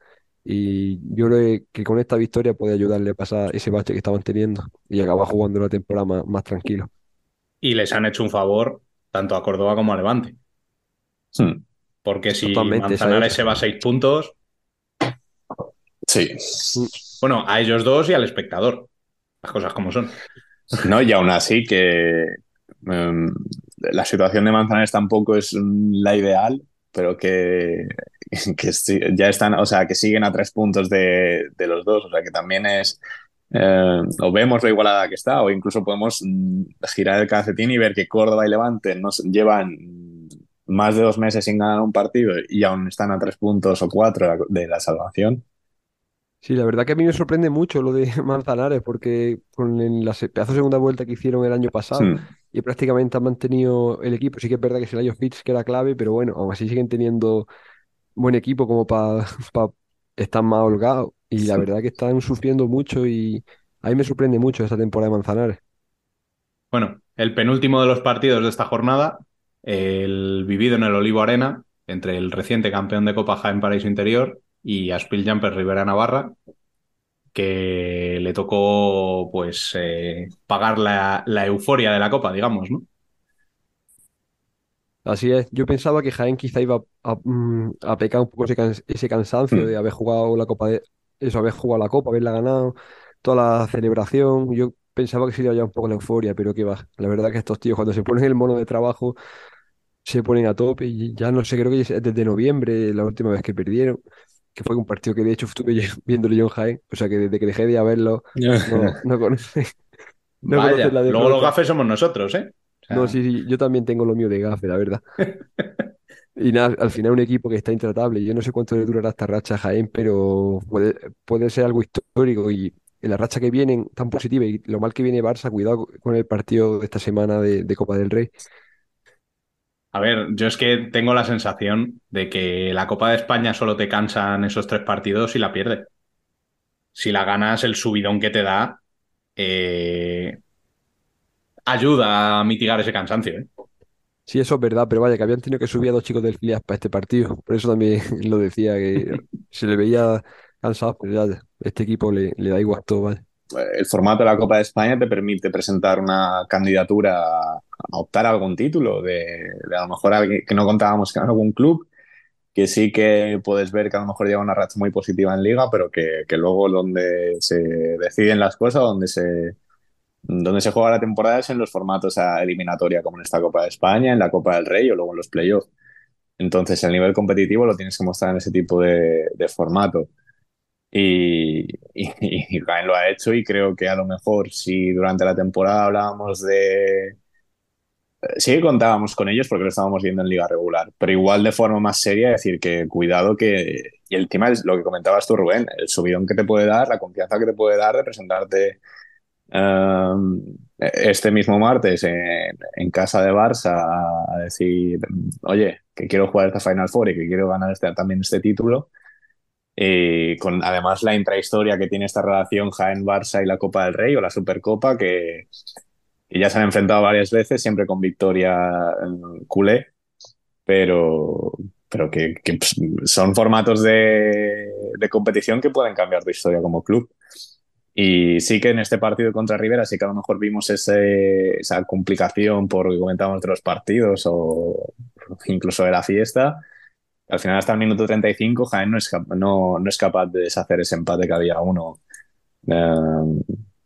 Y yo creo que con esta victoria puede ayudarle a pasar ese bache que estaban teniendo y acabar jugando la temporada más, más tranquilo y les han hecho un favor tanto a Córdoba como a Levante. Sí. Porque si Totalmente, Manzanares se va a seis puntos. Sí. Bueno, a ellos dos y al espectador. Las cosas como son. No, y aún así que um, la situación de Manzanares tampoco es la ideal, pero que, que ya están, o sea, que siguen a tres puntos de, de los dos, o sea, que también es eh, o vemos lo igualada que está, o incluso podemos mm, girar el calcetín y ver que Córdoba y Levante nos llevan más de dos meses sin ganar un partido y aún están a tres puntos o cuatro de la salvación. Sí, la verdad que a mí me sorprende mucho lo de Manzanares, porque con la pedazo segunda vuelta que hicieron el año pasado Sí. y prácticamente han mantenido el equipo. Sí que es verdad que Selayo Fitz que era clave, pero bueno, aún así siguen teniendo buen equipo como para estar más holgados. Y la verdad que están sufriendo mucho y a mí me sorprende mucho esta temporada de Manzanares. Bueno, el penúltimo de los partidos de esta jornada, el vivido en el Olivo Arena, entre el reciente campeón de Copa Jaén Paraíso Interior y Aspil Jumper Rivera Navarra, que le tocó pues eh, pagar la, la, euforia de la Copa, digamos, ¿no? Así es, yo pensaba que Jaén quizá iba a, mm, a pecar un poco ese, can ese cansancio de haber jugado la Copa de, eso, haber jugado la Copa, haberla ganado, toda la celebración. Yo pensaba que sería ya un poco la euforia, pero que va. La verdad que estos tíos cuando se ponen el mono de trabajo se ponen a tope y ya no sé, creo que desde noviembre, la última vez que perdieron, que fue un partido que de hecho estuve viéndolo yo en Jaén, o sea que desde que dejé de verlo no, no conoce. No Vaya, la luego los gafes somos nosotros, ¿eh? O sea... No, sí, sí, yo también tengo lo mío de gafe, la verdad. Y nada, al final un equipo que está intratable. Yo no sé cuánto le durará esta racha Jaén, pero puede, puede ser algo histórico. Y en la racha que vienen tan positiva y lo mal que viene Barça, cuidado con el partido de esta semana de, de Copa del Rey. A ver, yo es que tengo la sensación de que la Copa de España solo te cansan esos tres partidos y la pierdes. Si la ganas, el subidón que te da, eh, ayuda a mitigar ese cansancio. ¿eh? Sí, eso es verdad, pero vaya, que habían tenido que subir a dos chicos del filial para este partido. Por eso también lo decía, que se le veía cansado, pero ya este equipo le, da igual todo, vale. El formato de la Copa de España te permite presentar una candidatura a optar a algún título, de, de a lo mejor alguien que no contábamos con algún club, que sí que puedes ver que a lo mejor lleva una racha muy positiva en liga, pero que, que luego donde se deciden las cosas, donde se, donde se juega la temporada es en los formatos a eliminatoria, como en esta Copa de España, en la Copa del Rey o luego en los playoffs. Entonces, el nivel competitivo lo tienes que mostrar en ese tipo de, de formato. Y, y, Jaén lo ha hecho y creo que a lo mejor si durante la temporada hablábamos de... Sí que contábamos con ellos porque lo estábamos viendo en liga regular, pero igual de forma más seria decir que cuidado que... Y el tema es lo que comentabas tú, Rubén, el subidón que te puede dar, la confianza que te puede dar de presentarte um, este mismo martes en, en, casa de Barça a decir, oye, que quiero jugar esta Final Four y que quiero ganar este, también este título. Y con además la intrahistoria que tiene esta relación Jaén-Barça y la Copa del Rey o la Supercopa, que, que, ya se han enfrentado varias veces, siempre con victoria culé, pero, pero que, que son formatos de, de, competición que pueden cambiar tu historia como club. Y sí que en este partido contra Rivera sí que a lo mejor vimos ese, esa complicación por lo que comentábamos de los partidos o incluso de la fiesta. Al final, hasta el minuto 35, Jaén no es, no, no es capaz de deshacer ese empate que había uno eh,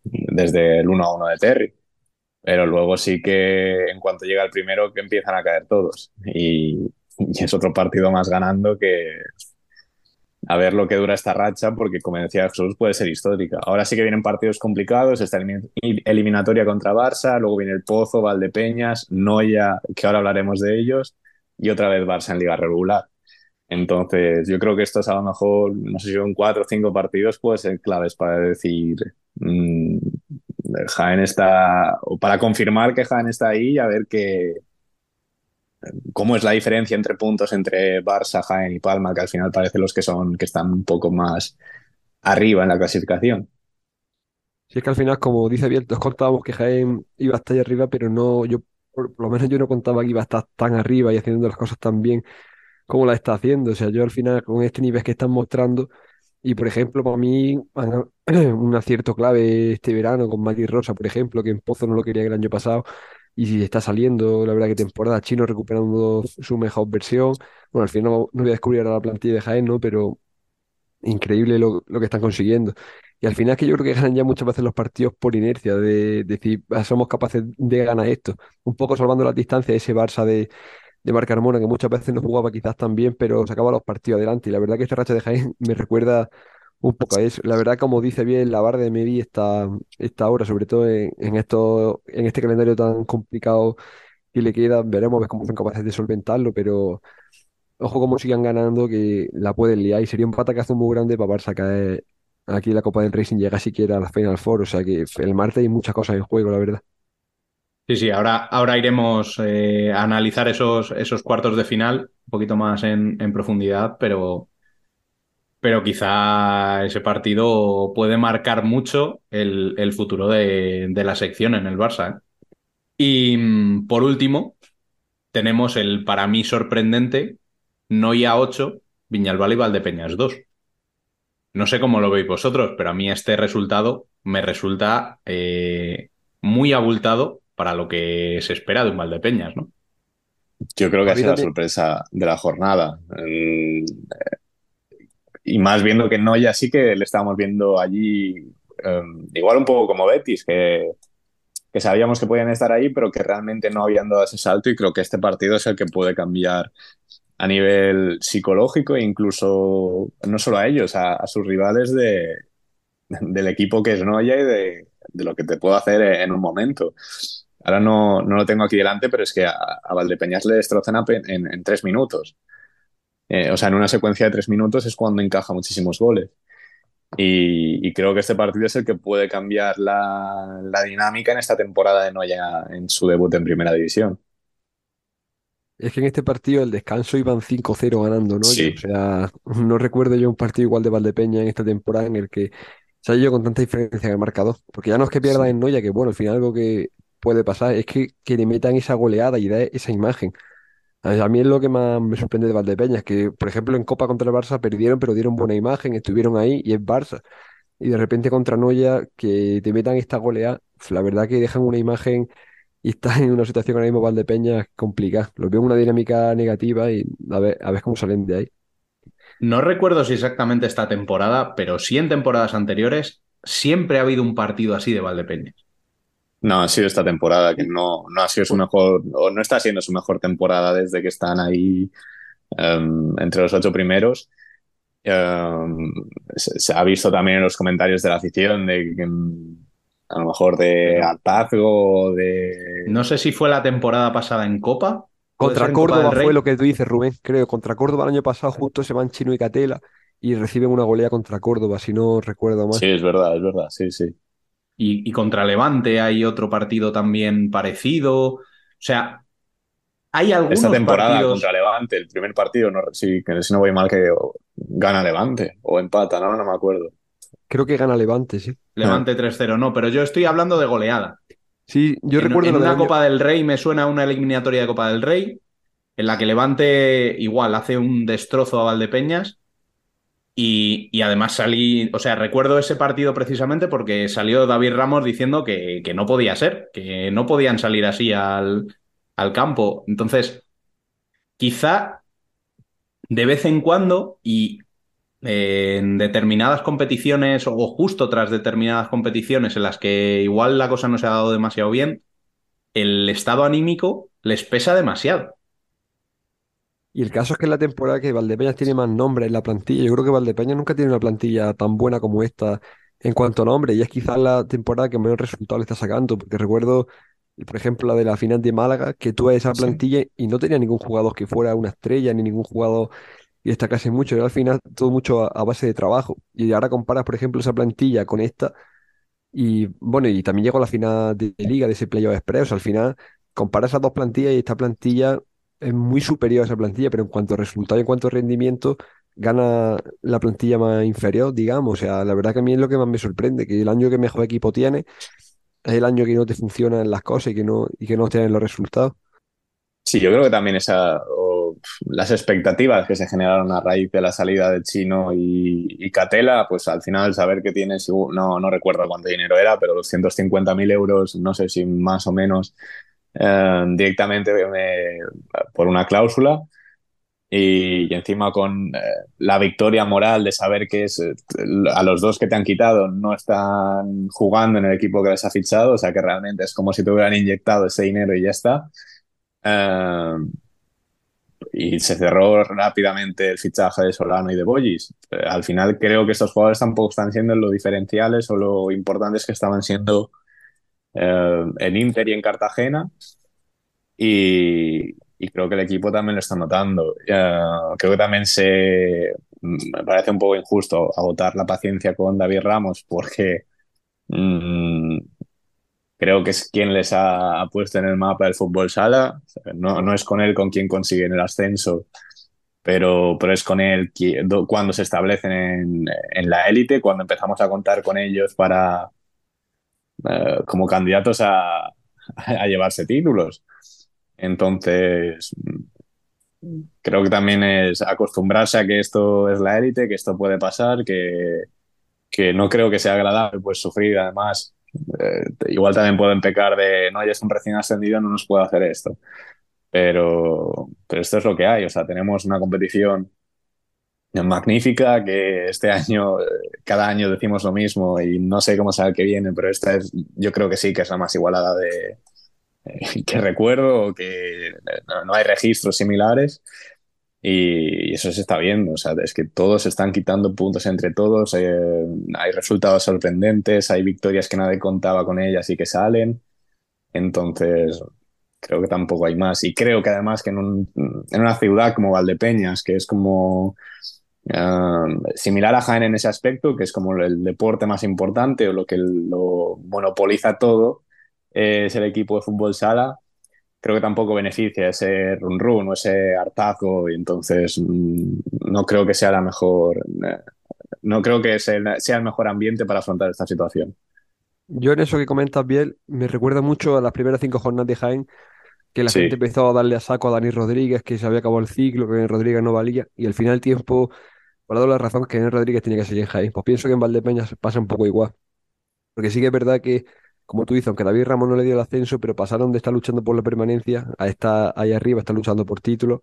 desde el 1 a 1 de Terry. Pero luego sí que en cuanto llega el primero que empiezan a caer todos. Y, y es otro partido más ganando que a ver lo que dura esta racha, porque como decía Jesús, puede ser histórica. Ahora sí que vienen partidos complicados, esta eliminatoria contra Barça, luego viene el Pozo, Valdepeñas, Noya, que ahora hablaremos de ellos, y otra vez Barça en liga regular. Entonces, yo creo que estos a lo mejor, no sé si son cuatro o cinco partidos, pueden ser claves para decir, mmm, Jaén está, o para confirmar que Jaén está ahí y a ver qué, cómo es la diferencia entre puntos entre Barça, Jaén y Palma, que al final parece los que son, que están un poco más arriba en la clasificación. Sí, es que al final, como dice bien, nos contábamos que Jaén iba a estar arriba, pero no, yo, por, lo menos yo no contaba que iba a estar tan arriba y haciendo las cosas tan bien cómo la está haciendo. O sea, yo al final con este nivel que están mostrando, y por ejemplo, para mí, un acierto clave este verano con Mati Rosa, por ejemplo, que en Pozo no lo quería el año pasado, y si está saliendo, la verdad que temporada chino recuperando su mejor versión. Bueno, al final no, no voy a descubrir ahora la plantilla de Jaén, ¿no? Pero increíble lo, lo, que están consiguiendo. Y al final es que yo creo que ganan ya muchas veces los partidos por inercia, de, de decir, somos capaces de ganar esto. Un poco salvando la distancia de ese Barça de de Marc Carmona, que muchas veces no jugaba quizás tan bien, pero sacaba los partidos adelante. Y la verdad que esta racha de Jaén me recuerda un poco a eso. La verdad, como dice bien, la barra de Medi está, está ahora, sobre todo en, esto, en este calendario tan complicado que le queda, veremos cómo son capaces de solventarlo, pero ojo cómo sigan ganando, que la pueden liar y sería un patacazo muy grande para Barça caer aquí la Copa del sin llegar siquiera a la Final Four, o sea que el martes hay muchas cosas en juego, la verdad. Sí, sí, ahora, ahora iremos eh, a analizar esos, esos cuartos de final un poquito más en profundidad, pero, pero quizá ese partido puede marcar mucho el, el futuro de, de, la sección en el Barça. ¿eh? Y por último, tenemos el para mí sorprendente Noia 8, Viñalbal y Valdepeñas 2. No sé cómo lo veis vosotros, pero a mí este resultado me resulta eh, muy abultado para lo que se espera de un Valdepeñas, ¿no? Yo creo que ha sido la sorpresa de la jornada. Y más viendo que no, ya sí que le estábamos viendo allí, um, igual un poco como Betis, que, que, sabíamos que podían estar ahí, pero que realmente no habían dado ese salto. Y creo que este partido es el que puede cambiar a nivel psicológico e incluso no solo a ellos, a, a sus rivales de, del equipo que es Noya y de, de, lo que te puedo hacer en un momento. Ahora no, no, lo tengo aquí delante, pero es que a, a Valdepeñas le destrozan en, en, en tres minutos. Eh, o sea, en una secuencia de tres minutos es cuando encaja muchísimos goles. Y, y, creo que este partido es el que puede cambiar la, la dinámica en esta temporada de Noya en su debut en Primera División. Es que en este partido el descanso iban 5-0 ganando, ¿no? Sí. O sea, no recuerdo yo un partido igual de Valdepeña en esta temporada en el que se ha ido con tanta diferencia en el marcador. Porque ya no es que pierda sí. en Noya, que bueno, al final algo que puede pasar es que, que le metan esa goleada y de esa imagen. A mí es lo que más me sorprende de Valdepeñas, que por ejemplo en Copa contra el Barça perdieron, pero dieron buena imagen, estuvieron ahí y es Barça. Y de repente contra Noya, que te metan esta goleada, la verdad que dejan una imagen y están en una situación ahora mismo Valdepeñas complicada. Los veo en una dinámica negativa y a ver, a ver cómo salen de ahí. No recuerdo si exactamente esta temporada, pero sí en temporadas anteriores siempre ha habido un partido así de Valdepeñas. No, ha sido esta temporada que no, no ha sido su mejor, o no está siendo su mejor temporada desde que están ahí em, entre los ocho primeros. Em, se, se ha visto también en los comentarios de la afición de que em, a lo mejor de hartazgo, de... No sé si fue la temporada pasada en Copa. ¿Puede Contra Copa Córdoba fue lo que tú dices, Rubén, creo. Contra Córdoba el año pasado justo se van Chino y Catela y reciben una golea contra Córdoba, si no recuerdo mal. Sí, es verdad, es verdad, sí, sí. Y, y contra Levante hay otro partido también parecido. O sea, hay algunos Esta temporada partidos. contra Levante, el primer partido, no, si, no voy mal, que gana Levante o empata, ¿no? No me acuerdo. Creo que gana Levante, sí. Levante 3-0, no, pero yo estoy hablando de goleada. Sí, yo en, recuerdo en una año- Copa del Rey me suena una eliminatoria de Copa del Rey en la que Levante igual hace un destrozo a Valdepeñas y, además salí, o sea, recuerdo ese partido precisamente porque salió David Ramos diciendo que, no podía ser, que no podían salir así al, al campo. Entonces, quizá de vez en cuando y eh, en determinadas competiciones o justo tras determinadas competiciones en las que igual la cosa no se ha dado demasiado bien, el estado anímico les pesa demasiado. Y el caso es que en la temporada que Valdepeñas tiene más nombres en la plantilla, yo creo que Valdepeñas nunca tiene una plantilla tan buena como esta en cuanto a nombres, y es quizás la temporada que menos resultados le está sacando, porque recuerdo, por ejemplo, la de la final de Málaga, que tú ves esa Sí. plantilla y no tenía ningún jugador que fuera una estrella, ni ningún jugador que destacase mucho, era al final todo mucho a, a base de trabajo. Y ahora comparas, por ejemplo, esa plantilla con esta, y bueno, y también llegó a la final de Liga de ese Playoff Express. O sea, al final, comparas esas dos plantillas y esta plantilla es muy superior a esa plantilla, pero en cuanto a resultado y en cuanto a rendimiento, gana la plantilla más inferior, digamos. O sea, la verdad que a mí es lo que más me sorprende, que el año que mejor equipo tiene es el año que no te funcionan las cosas y que no, y que no dan los resultados. Sí, yo creo que también esa, las expectativas que se generaron a raíz de la salida de Chino y, Catela, pues al final saber que tienes, no, no recuerdo cuánto dinero era, pero 250.000 euros, no sé si más o menos, eh, directamente me- por una cláusula. Y, encima con eh, la victoria moral de saber que es, eh, a los dos que te han quitado no están jugando en el equipo que les ha fichado, o sea que realmente es como si te hubieran inyectado ese dinero y ya está. Y se cerró rápidamente el fichaje de Solano y de Bollis. Al final creo que estos jugadores tampoco están siendo lo diferenciales o lo importantes que estaban siendo eh, en Inter y en Cartagena. Y, y creo que el equipo también lo está notando. Eh, creo que también se me parece un poco injusto agotar la paciencia con David Ramos porque mm, creo que es quien les ha, puesto en el mapa del fútbol sala. No, no es con él con quien consiguen el ascenso, pero, pero es con él cuando se establecen en, en la élite, cuando empezamos a contar con ellos para eh, como candidatos a, llevarse títulos. Entonces, creo que también es acostumbrarse a que esto es la élite, que esto puede pasar, que, que no creo que sea agradable pues sufrir además. Eh, igual también pueden pecar de no, ya es un recién ascendido, no nos puede hacer esto. Pero, pero esto es lo que hay, o sea, tenemos una competición magnífica que este año, eh, cada año decimos lo mismo y no sé cómo será el que viene, pero esta es, yo creo que sí que es la más igualada de, eh, que recuerdo, que no, no hay registros similares y eso se está viendo, o sea, es que todos están quitando puntos entre todos, eh, hay resultados sorprendentes, hay victorias que nadie contaba con ellas y que salen, entonces creo que tampoco hay más. Y creo que además que en una ciudad como Valdepeñas, que es como similar a Jaén en ese aspecto, que es como el deporte más importante o lo que lo monopoliza todo, eh, es el equipo de fútbol sala, creo que tampoco beneficia ese run run o ese hartazgo y entonces mm, no creo que sea la mejor, eh, no creo que sea, sea el mejor ambiente para afrontar esta situación. Yo en eso que comentas, Biel, me recuerda mucho a las primeras cinco jornadas de Jaén, que la gente empezó a darle a saco a Dani Rodríguez, que se había acabado el ciclo, que Rodríguez no valía, y al final del tiempo, por la razón que Rodríguez tenía que seguir en. Pues pienso que en Valdepeñas pasa un poco igual, porque sí que es verdad que, como tú dices, aunque David Ramos no le dio el ascenso, pero pasaron de estar luchando por la permanencia a estar ahí arriba, estar luchando por títulos.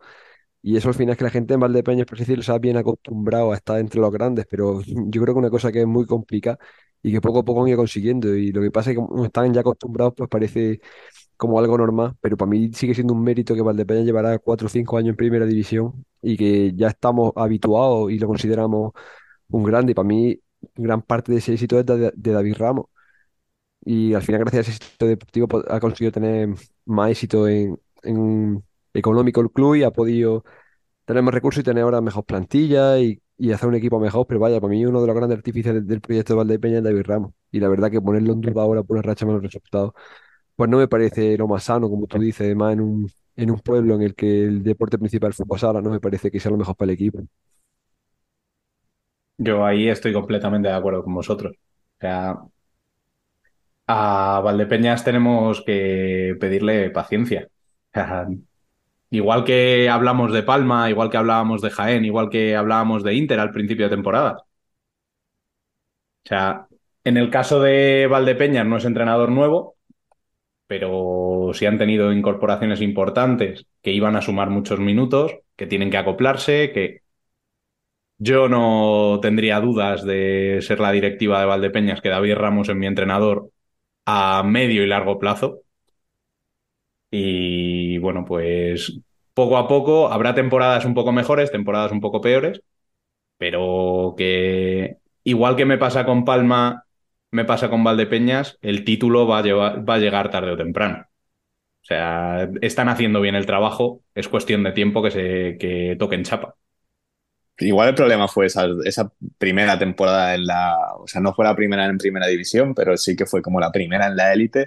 Y eso al final es que la gente en Valdepeñas, por decirlo, se ha bien acostumbrado a estar entre los grandes, pero yo creo que una cosa que es muy complicada y que poco a poco han ido consiguiendo. Y lo que pasa es que como están ya acostumbrados, pues parece como algo normal, pero para mí sigue siendo un mérito que Valdepeñas llevará cuatro o cinco años en primera división y que ya estamos habituados y lo consideramos un grande. Y para mí, gran parte de ese éxito es de, David Ramos. Y al final, gracias a ese éxito deportivo, po- ha conseguido tener más éxito en, económico el club y ha podido tenemos recursos y tener ahora mejor plantilla y, hacer un equipo mejor, pero vaya, para mí uno de los grandes artífices del, del proyecto de Valdepeña es David Ramos. Y la verdad que ponerlo en duda ahora por una racha malos resultados, pues no me parece lo más sano, como tú dices, más en un, en un pueblo en el que el deporte principal es fútbol sala, no me parece que sea lo mejor para el equipo. Yo ahí estoy completamente de acuerdo con vosotros. O sea, a Valdepeñas tenemos que pedirle paciencia. Igual que hablamos de Palma, igual que hablábamos de Jaén, igual que hablábamos de Inter al principio de temporada. O sea, en el caso de Valdepeñas no es entrenador nuevo, pero sí han tenido incorporaciones importantes que iban a sumar muchos minutos, que tienen que acoplarse, que yo no tendría dudas de ser la directiva de Valdepeñas que David Ramos es mi entrenador a medio y largo plazo. Y bueno, pues poco a poco habrá temporadas un poco mejores, temporadas un poco peores, pero que igual que me pasa con Palma, me pasa con Valdepeñas, el título va a, llevar- va a llegar tarde o temprano. O sea, están haciendo bien el trabajo, es cuestión de tiempo que se que toquen chapa. igual el problema fue esa, esa primera temporada en la, o sea, no fue la primera en primera división, pero sí que fue como la primera en la élite,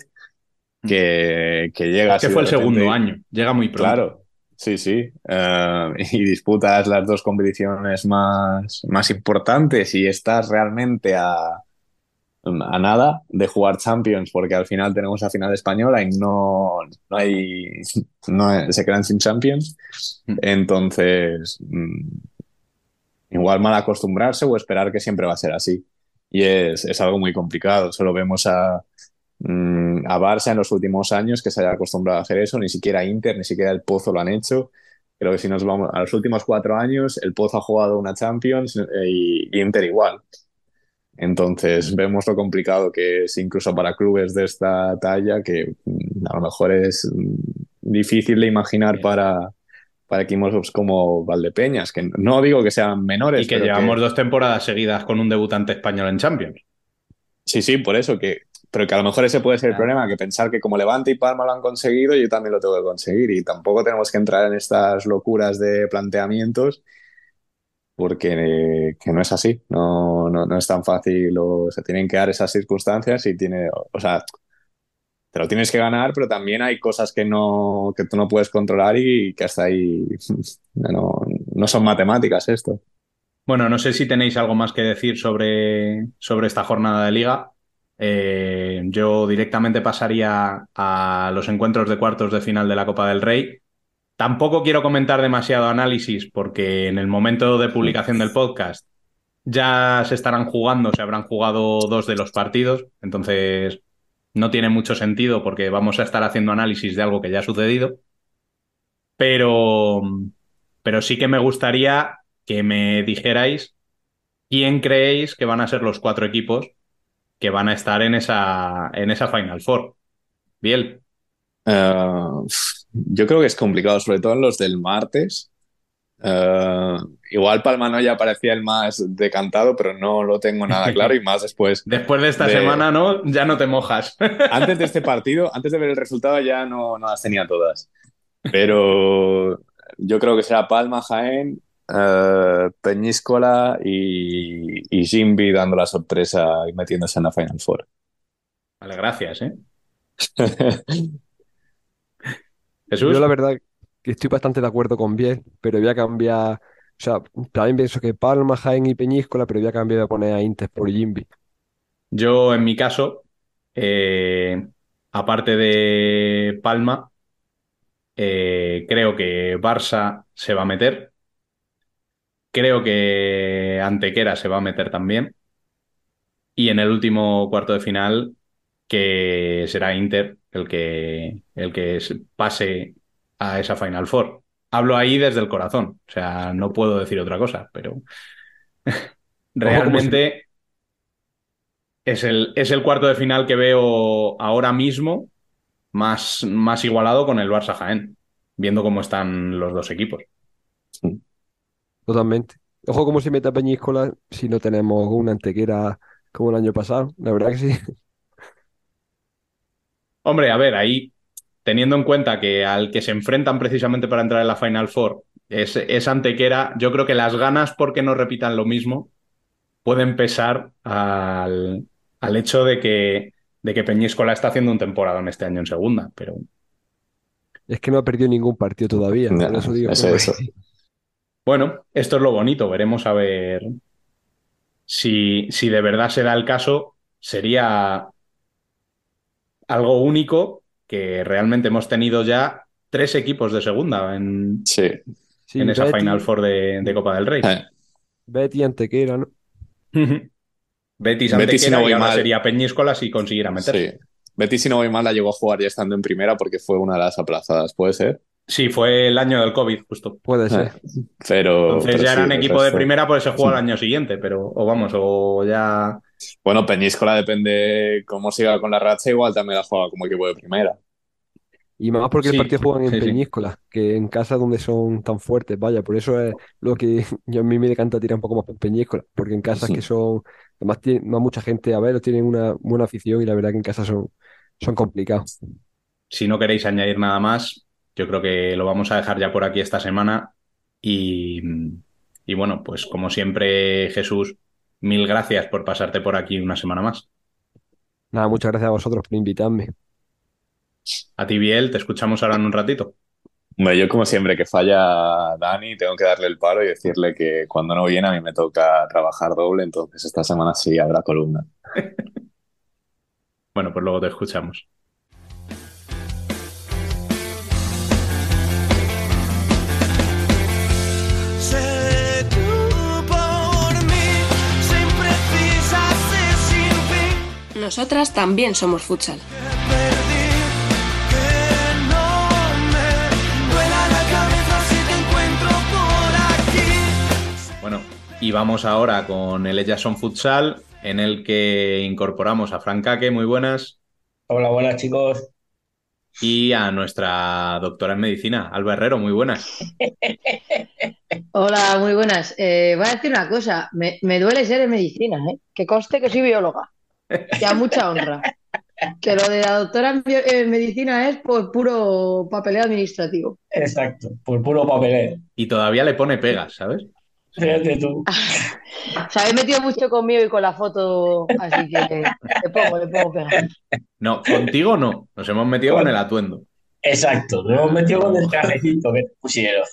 que, que llega Es que fue el segundo año, llega muy pronto. Claro, sí, sí. Eh, y disputas las dos competiciones más, más importantes y estás realmente a, a nada de jugar Champions, porque al final tenemos la final española y no, no hay, no se quedan sin Champions. Mm. Entonces, mm, igual mal acostumbrarse o esperar que siempre va a ser así. Y es, es algo muy complicado. Solo vemos a, mm, a Barça en los últimos años que se haya acostumbrado a hacer eso. Ni siquiera Inter, ni siquiera el Pozo lo han hecho. Creo que si nos vamos a los últimos cuatro años, el Pozo ha jugado una Champions eh, y, y Inter igual. Entonces vemos lo complicado que es incluso para clubes de esta talla, que mm, a lo mejor es mm, difícil de imaginar Sí. para, para equipos como Valdepeñas, que no digo que sean menores, Y que pero llevamos dos temporadas seguidas con un debutante español en Champions. Sí, sí, por eso que, pero que a lo mejor ese puede ser el problema, que pensar que como Levante y Palma lo han conseguido, yo también lo tengo que conseguir y tampoco tenemos que entrar en estas locuras de planteamientos porque que no es así, no, no, no es tan fácil, o se tienen que dar esas circunstancias y tiene, o sea, te lo tienes que ganar, pero también hay cosas que no, que tú no puedes controlar y que hasta ahí no, no son matemáticas esto. Bueno, no sé si tenéis algo más que decir sobre, sobre esta jornada de liga. Eh, yo directamente pasaría a los encuentros de cuartos de final de la Copa del Rey. Tampoco quiero comentar demasiado análisis porque en el momento de publicación del podcast ya se estarán jugando, se habrán jugado dos de los partidos, entonces no tiene mucho sentido porque vamos a estar haciendo análisis de algo que ya ha sucedido. Pero, pero sí que me gustaría que me dijerais quién creéis que van a ser los cuatro equipos que van a estar en esa, en esa Final Four. Biel. Uh, yo creo que es complicado, sobre todo en los del martes. Uh, igual Palma ya parecía el más decantado, pero no lo tengo nada claro y más después. Después de esta de... semana, ¿no? Ya no te mojas. Antes de este partido, antes de ver el resultado, ya no, no las tenía todas. Pero yo creo que será Palma, Jaén, uh, Peñíscola y, y Jimby dando la sorpresa y metiéndose en la Final Four. Vale, gracias, ¿eh? Jesús. Yo la verdad que estoy bastante de acuerdo con Biel, pero voy a cambiar, o sea, también pienso que Palma, Jaén y Peñíscola, pero voy a cambiar de poner a Inter por Jimby. Yo, en mi caso, Eh, aparte de Palma, eh, creo que Barça se va a meter. Creo que Antequera se va a meter también. Y en el último cuarto de final, que será Inter el que, el que se- pase a esa Final Four. Hablo ahí desde el corazón, o sea, no puedo decir otra cosa, pero realmente es el, es el cuarto de final que veo ahora mismo más, más igualado con el Barça Jaén, viendo cómo están los dos equipos. Totalmente. Ojo cómo se mete a Peñíscola si no tenemos una antequera como el año pasado. La verdad que sí. Hombre, a ver, ahí teniendo en cuenta que al que se enfrentan precisamente para entrar en la Final Four es, es Antequera, yo creo que las ganas porque no repitan lo mismo pueden pesar al, al hecho de que, de que Peñíscola está haciendo un temporada en este año en segunda, pero Es que no ha perdido ningún partido todavía. Digo eso. bueno, esto es lo bonito, veremos a ver si, si de verdad se da el caso, sería algo único que realmente hemos tenido ya tres equipos de segunda en, Sí. Sí, en esa Betty, Final Four de, de Copa del Rey. Eh, Betty y Antequera, ¿no? Betis Antequera si no voy y ahora mal. sería Peñíscola si consiguiera meterse. sí. Betis, si no voy mal, la llegó a jugar ya estando en primera porque fue una de las aplazadas, ¿puede ser? Sí, fue el año del COVID, justo. Puede ser. Eh, Pero, Entonces pero ya sí, eran el equipo de primera, pues se juega al año siguiente, pero, o vamos, o ya. Bueno, Peñíscola depende cómo siga con la racha, igual también la juega como equipo de primera. Y más porque Sí, el partido juegan en sí, sí. Peñíscola, que en casa donde son tan fuertes, vaya, por eso es lo que yo a mí me decanta tirar un poco más por Peñíscola, porque en casas Sí. que son, además tiene, va mucha gente a verlos, tienen una buena afición y la verdad que en casa son, son complicados. Si no queréis añadir nada más, yo creo que lo vamos a dejar ya por aquí esta semana. Y, y bueno, pues como siempre, Jesús, mil gracias por pasarte por aquí una semana más. Nada, muchas gracias a vosotros por invitarme. A ti, Biel, te escuchamos ahora en un ratito. Hombre, yo como siempre que falla Dani, tengo que darle el palo y decirle que cuando no viene a mí me toca trabajar doble, entonces esta semana sí habrá columna. Bueno, pues luego te escuchamos. Nosotras también somos futsal. Bueno, y vamos ahora con el Ellason Futsal, en el que incorporamos a Frank Kake, muy buenas, Hola, buenas chicos. y a nuestra doctora en medicina, Alba Herrero, muy buenas. Hola, muy buenas. Eh, voy a decir una cosa, me, me duele ser en medicina, ¿eh? Que conste que soy bióloga. Y a mucha honra. Que lo de la doctora en, medicina es por puro papeleo administrativo. Exacto, por puro papeleo. Y todavía le pone pegas, ¿sabes? Fíjate tú. Sea, he metido mucho conmigo y con la foto, así que le pongo, le pongo pega. No, contigo no, nos hemos metido con el atuendo. Exacto, nos hemos metido con el trajecito que pusieron.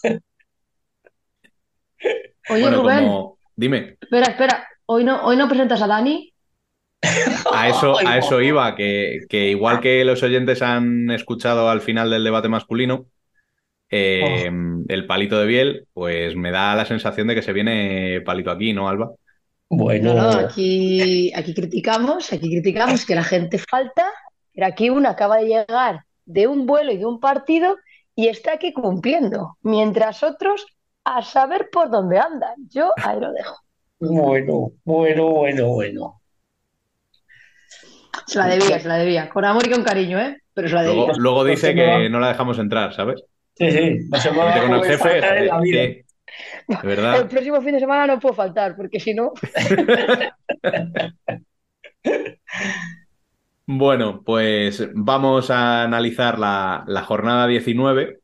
Oye, Bueno, Rubén, como... Dime, espera, espera. ¿Hoy no, ¿Hoy no presentas a Dani? A eso, a eso iba, que, que igual que los oyentes han escuchado al final del debate masculino, eh, el palito de Biel, pues me da la sensación de que se viene palito aquí, ¿no, Alba? Bueno, No, no, aquí, aquí criticamos, aquí criticamos que la gente falta, pero aquí uno acaba de llegar de un vuelo y de un partido y está aquí cumpliendo, mientras otros a saber por dónde andan. Yo ahí lo dejo. bueno, bueno, bueno, bueno. Se la debía, se la debía. Con amor y con cariño, ¿eh? Pero se la Luego, debía. luego dice que no la dejamos entrar, ¿sabes? Sí, sí, dado con el jefe, de El verdad. próximo fin de semana no puedo faltar, porque si no. Bueno, pues vamos a analizar la, la jornada 19,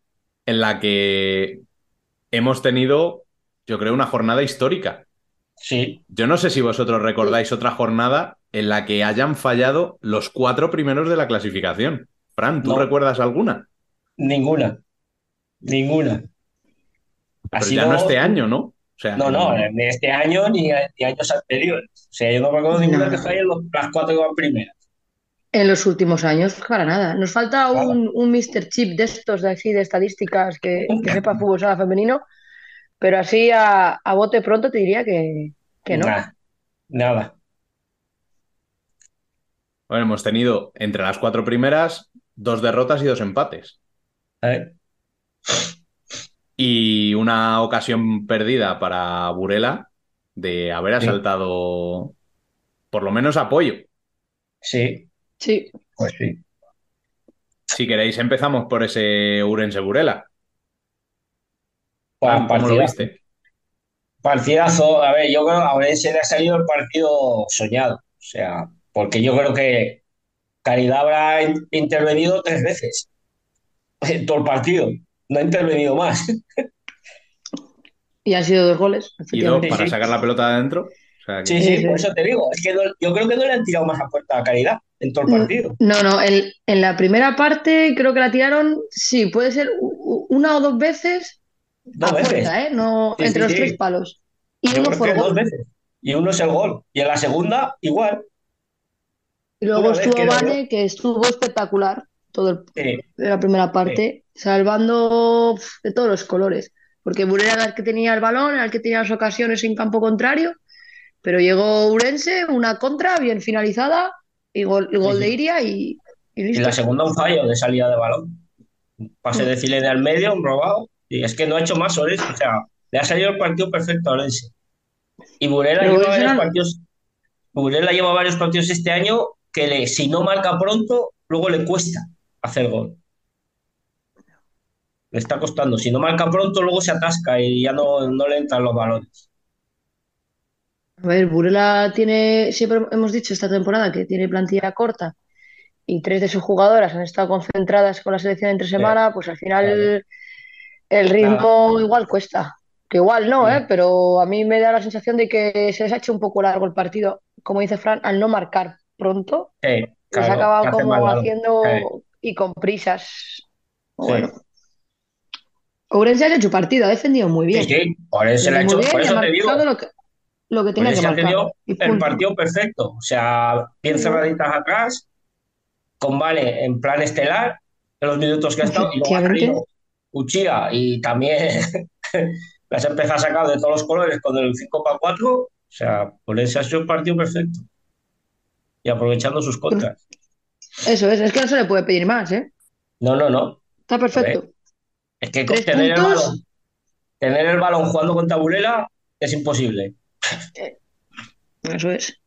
en la que hemos tenido, yo creo, una jornada histórica. Sí, Yo no sé si vosotros recordáis otra jornada en la que hayan fallado los cuatro primeros de la clasificación. Fran, ¿tú No. recuerdas alguna? ninguna. Ninguna. Pero sido- ya no este año, ¿no? O sea, No, no, ni este año ni, ni años anteriores. O sea, yo no recuerdo ninguna No. que falle las cuatro que van primeras. En los últimos años, para nada. Nos falta un, un Mr. Chip de estos de así, de estadísticas que, que sepa fútbol sala femenino, pero así a, a bote pronto te diría que, que no. Nah, nada. Bueno, hemos tenido entre las cuatro primeras dos derrotas y dos empates. ¿eh? Y una ocasión perdida para Burela de haber asaltado por lo menos apoyo. Sí, Sí, pues sí. Si queréis, empezamos por ese Urense Burela. Pa- ¿Cómo lo viste? Partidazo, a ver, yo creo que a Orense le ha salido el partido soñado, o sea, porque yo creo que Caridad habrá in- intervenido tres veces en todo el partido, no ha intervenido más. y han sido dos goles, Y dos para sí. sacar la pelota de adentro. O sea, que- Sí, Sí, por eso te digo, es que no- yo creo que no le han tirado más a puerta a Caridad en todo el partido. No, no, en, en la primera parte creo que la tiraron, sí, puede ser una o dos veces Dos a veces. puerta, ¿eh? No, Sí, entre sí, los sí. tres palos. Y Yo uno fue el dos gol. veces. Y uno es el gol. Y en la segunda, igual. Y luego estuvo que no, que estuvo espectacular todo el, Sí, de la primera parte, salvando de todos los colores. Porque Burela era el que tenía el balón, era el que tenía las ocasiones en campo contrario, pero llegó Urense, una contra bien finalizada, y gol, y gol Sí, de. Iria y, y listo. la segunda un fallo de salida de balón. Pase de Cilene al medio, un robado. Y es que no ha hecho más Orense. O sea, le ha salido el partido perfecto a Orense. Y Burela lleva varios partidos. Burela lleva varios partidos este año que le, si no marca pronto, luego le cuesta hacer gol. Le está costando. Si no marca pronto, luego se atasca y ya no, no le entran los balones. A ver, Burela tiene, siempre hemos dicho esta temporada que tiene plantilla corta y tres de sus jugadoras han estado concentradas con la selección entre semana, pues al final el ritmo igual cuesta. Que igual no, Sí. ¿eh? Pero a mí me da la sensación de que se les ha hecho un poco largo el partido, como dice Fran, al no marcar pronto, Sí, claro, acabado hace como haciendo Sí. y con prisas. Sí. Bueno, Ourense ha hecho partido, ha defendido muy bien. Sí, sí, por eso le ha hecho, por ha eso te digo, lo que, lo que tenía que ha el partido perfecto. O sea, bien cerraditas atrás, con Vale en plan estelar, en los minutos que ha estado, y luego ha Uchía y también las ha empezado a sacar de todos los colores con el 5 para 4. O sea, por eso ha sido el partido perfecto. Y aprovechando sus contras. Eso es, es que no se le puede pedir más, ¿eh? No, no, no. Está perfecto. Es que Tres tener el puntos. balón, tener el balón jugando contra Burela es imposible. Eso es.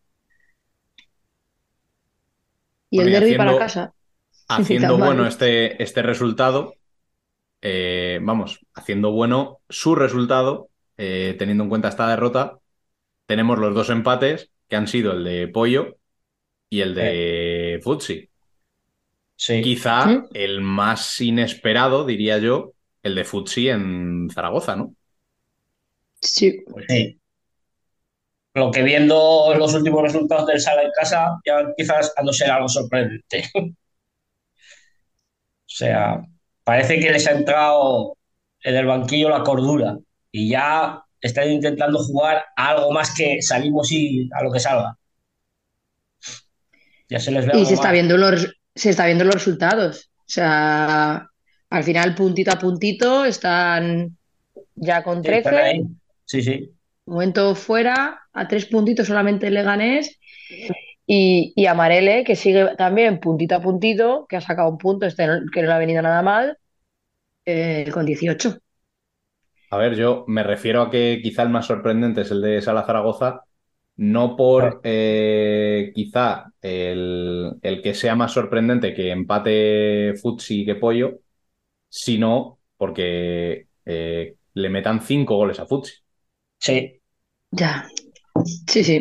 Y Bueno, el y derbi para casa. haciendo bueno este, este resultado, eh, vamos, haciendo bueno su resultado, eh, teniendo en cuenta esta derrota, tenemos los dos empates que han sido el de Pollo y el de Futsi. Sí. Quizá ¿Sí? el más inesperado, diría yo, el de Futsi en Zaragoza, ¿no? Sí. Pues sí. Lo que viendo los últimos resultados del Sala en casa, ya quizás a no ser algo sorprendente. O sea, parece que les ha entrado en el banquillo la cordura y ya están intentando jugar a algo más que salimos y a lo que salga. Ya se les ve Y se está viendo los, se está viendo los resultados. O sea, al final, puntito a puntito, están ya con Sí, están 13. ahí. Sí, sí. Momento fuera, a tres puntitos solamente Leganés. Y, y Amarele, que sigue también puntito a puntito, que ha sacado un punto, este que no le ha venido nada mal, eh, con 18. A ver, yo me refiero a que quizá el más sorprendente es el de Sala Zaragoza, no por eh, quizá el, el que sea más sorprendente que empate Futsi que Pollo, sino porque eh, le metan cinco goles a Futsi. Sí. Ya. Sí, sí.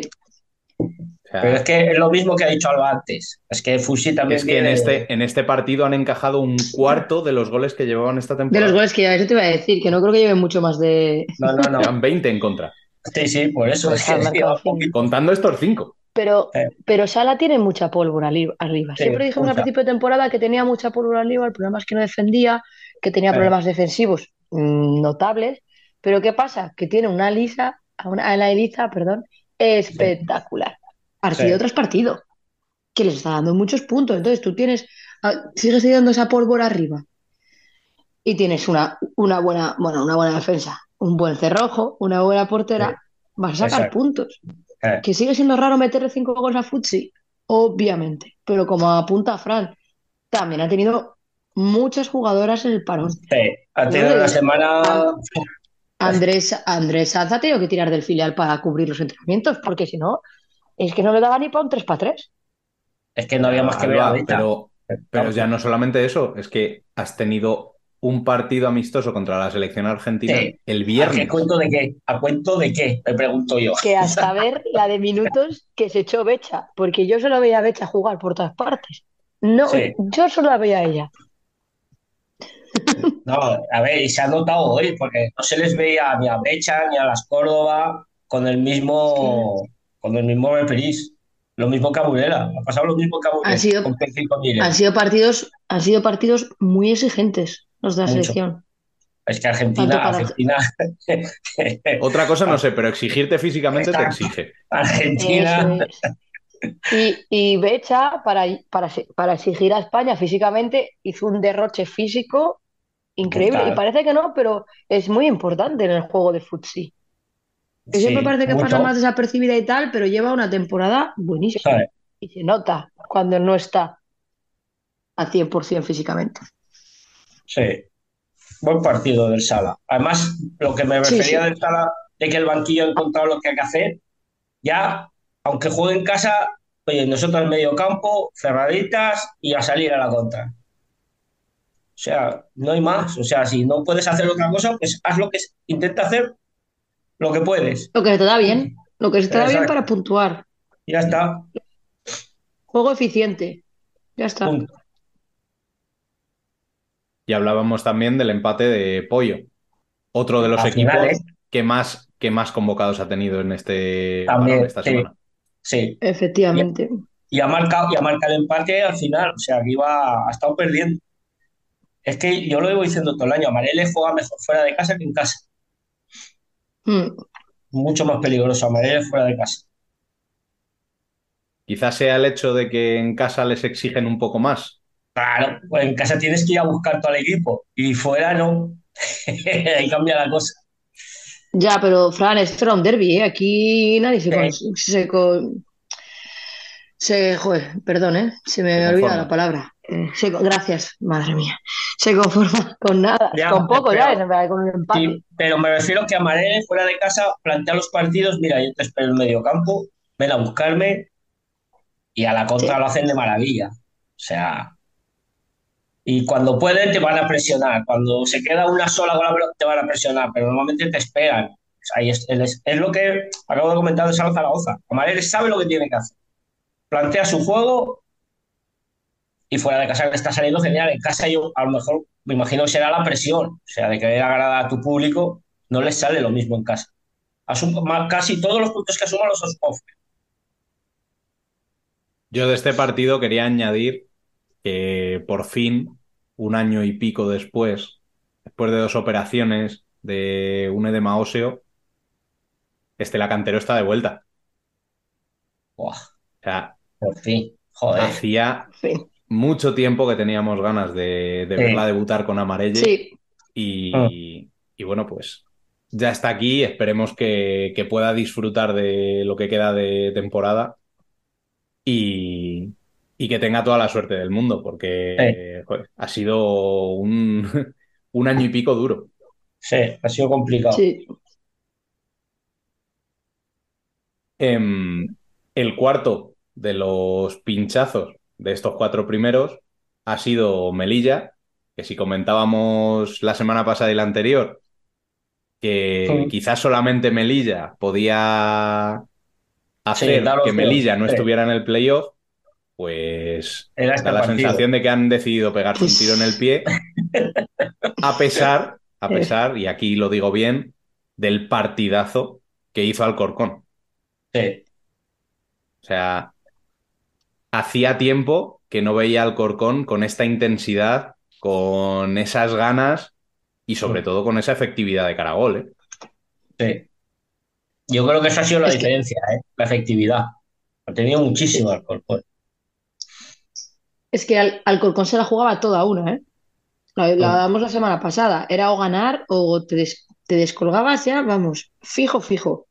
O sea, Pero es que es lo mismo que ha dicho Alba antes. Es que Fusi también es que en este, en este partido han encajado un cuarto de los goles que llevaban esta De temporada. los goles que ya eso te iba a decir, que no creo que lleven mucho más de. No, no, no. Llevan 20 en contra, Sí, sí, por eso. Pues Es que contando estos cinco. Pero, Eh. pero Sala tiene mucha pólvora arriba. Sí, Siempre dijimos al mucha. principio de temporada que tenía mucha pólvora arriba, el problema es que no defendía, que tenía Eh. problemas defensivos mm, notables. Pero ¿qué pasa? Que tiene una lisa, una, una Elisa, perdón, espectacular. Partido Sí. tras partido. que les está dando muchos puntos. Entonces tú tienes, ah, sigues teniendo esa pólvora arriba y tienes una, una buena, bueno, una buena defensa, un buen cerrojo, una buena portera, vas a sacar Exacto. puntos. Eh, Que sigue siendo raro meterle cinco goles a Futsi, obviamente, pero como apunta Fran, también ha tenido muchas jugadoras en el parón. sí, ha tenido una semana. Andrés, Andrés Sanz ha tenido que tirar del filial para cubrir los entrenamientos, porque si no, es que no le daba ni para un 3 para 3. Es que no había más que ver pero, pero ya no solamente eso, es que has tenido un partido amistoso contra la selección argentina Sí. el ¿A qué viernes. cuento de qué? ¿A cuento de qué? Me pregunto yo. Que hasta ver la de minutos que se echó Becha, porque yo solo veía a Becha jugar por todas partes. No, Sí. yo solo la veía a ella. No, a ver, y se ha notado hoy, porque no se les veía ni a Becha ni a las Córdoba con el mismo, con el mismo reprise. Lo mismo que a Burela. Ha pasado lo mismo que a Burela Ha sido- con. Han sido partidos, han sido partidos muy exigentes los de la Mucho. selección. Es que Argentina, Argentina, Otra cosa no sé, pero exigirte físicamente te exige. Argentina. Es. Y, y Becha, para, para, para exigir a España físicamente, hizo un derroche físico increíble. Y parece que no, pero es muy importante en el juego de futsi. Que siempre parece que pasa mucho. más desapercibida y tal, pero lleva una temporada buenísima. Y se nota cuando no está a 100% físicamente. Sí. Buen partido del Sala. Además, lo que me refería sí. del Sala, de que el banquillo ha encontrado lo que hay que hacer, ya, aunque juegue en casa, oye, nosotros en medio campo, cerraditas y a salir a la contra. O sea, no hay más. O sea, si no puedes hacer otra cosa, pues haz lo que intenta hacer lo que puedes. Lo que se te da bien, lo que se te da bien para puntuar. Ya está. Juego eficiente. Ya está. Punto. Y hablábamos también del empate de Pollo, otro de los Al equipos final, ¿eh? que más, que más convocados ha tenido en este También, esta sí. semana. Sí. Efectivamente. y ha marcado, y ha marcado el empate al final. O sea, que iba, ha estado perdiendo. Es que yo lo llevo diciendo todo el año, Amarele juega mejor fuera de casa que en casa. Mm. Mucho más peligroso Amarele fuera de casa. Quizás sea el hecho de que en casa les exigen un poco más. Claro, pues en casa tienes que ir a buscar todo el equipo y fuera no. Ahí cambia la cosa. Ya, pero Fran, esto era un derbi, ¿eh? Aquí nadie se, con- se, con- se- joder, perdón, ¿eh? Se me olvida la palabra. Eh, se gracias, madre mía. Se conforma con nada, Ya, con poco pero- ya, con un empate. Sí, pero me refiero que Amarele fuera de casa plantea los partidos, mira, yo te espero en el medio campo, ven a buscarme y a la contra Sí. lo hacen de maravilla. O sea, y cuando pueden te van a presionar, cuando se queda una sola te van a presionar, pero normalmente te esperan. Es, es- lo que acabo de comentar de Sala Zaragoza. Amarele sabe lo que tiene que hacer. Plantea su juego y fuera de casa le está saliendo genial. En casa yo a lo mejor me imagino que será la presión, o sea, de querer agradar a tu público, no les sale lo mismo en casa. Casi todos los puntos que asuma los asumo. Yo de este partido quería añadir que por fin, un año y pico después, después de dos operaciones de un edema óseo, Estela Cantero está de vuelta. Buah, O sea, por fin, joder. hacía Sí, mucho tiempo que teníamos ganas de, de Sí. verla debutar con Amarelle sí, y, y bueno, pues ya está aquí. Esperemos que, que pueda disfrutar de lo que queda de temporada y, y que tenga toda la suerte del mundo, porque joder, ha sido un, un año y pico duro. Sí, ha sido complicado. sí. Em, el cuarto de los pinchazos de estos cuatro primeros ha sido Melilla, que si comentábamos la semana pasada y la anterior, que Sí. quizás solamente Melilla podía hacer que Melilla no sí. estuviera en el playoff, pues Era da la partido. sensación de que han decidido pegarse un tiro en el pie, a pesar, a pesar, y aquí lo digo bien, del partidazo que hizo Alcorcón. Sí, O sea, hacía tiempo que no veía al Corcón con esta intensidad, con esas ganas y sobre Mm. todo con esa efectividad de Caragol. ¿eh? sí. Yo creo que esa ha sido la Es que- diferencia, ¿eh? La efectividad. Ha tenido muchísimo alcohol. Es que al, Alcorcón se la jugaba toda una, ¿eh? La, la damos la semana pasada. Era o ganar o te, des- te descolgabas ya, vamos, fijo, fijo.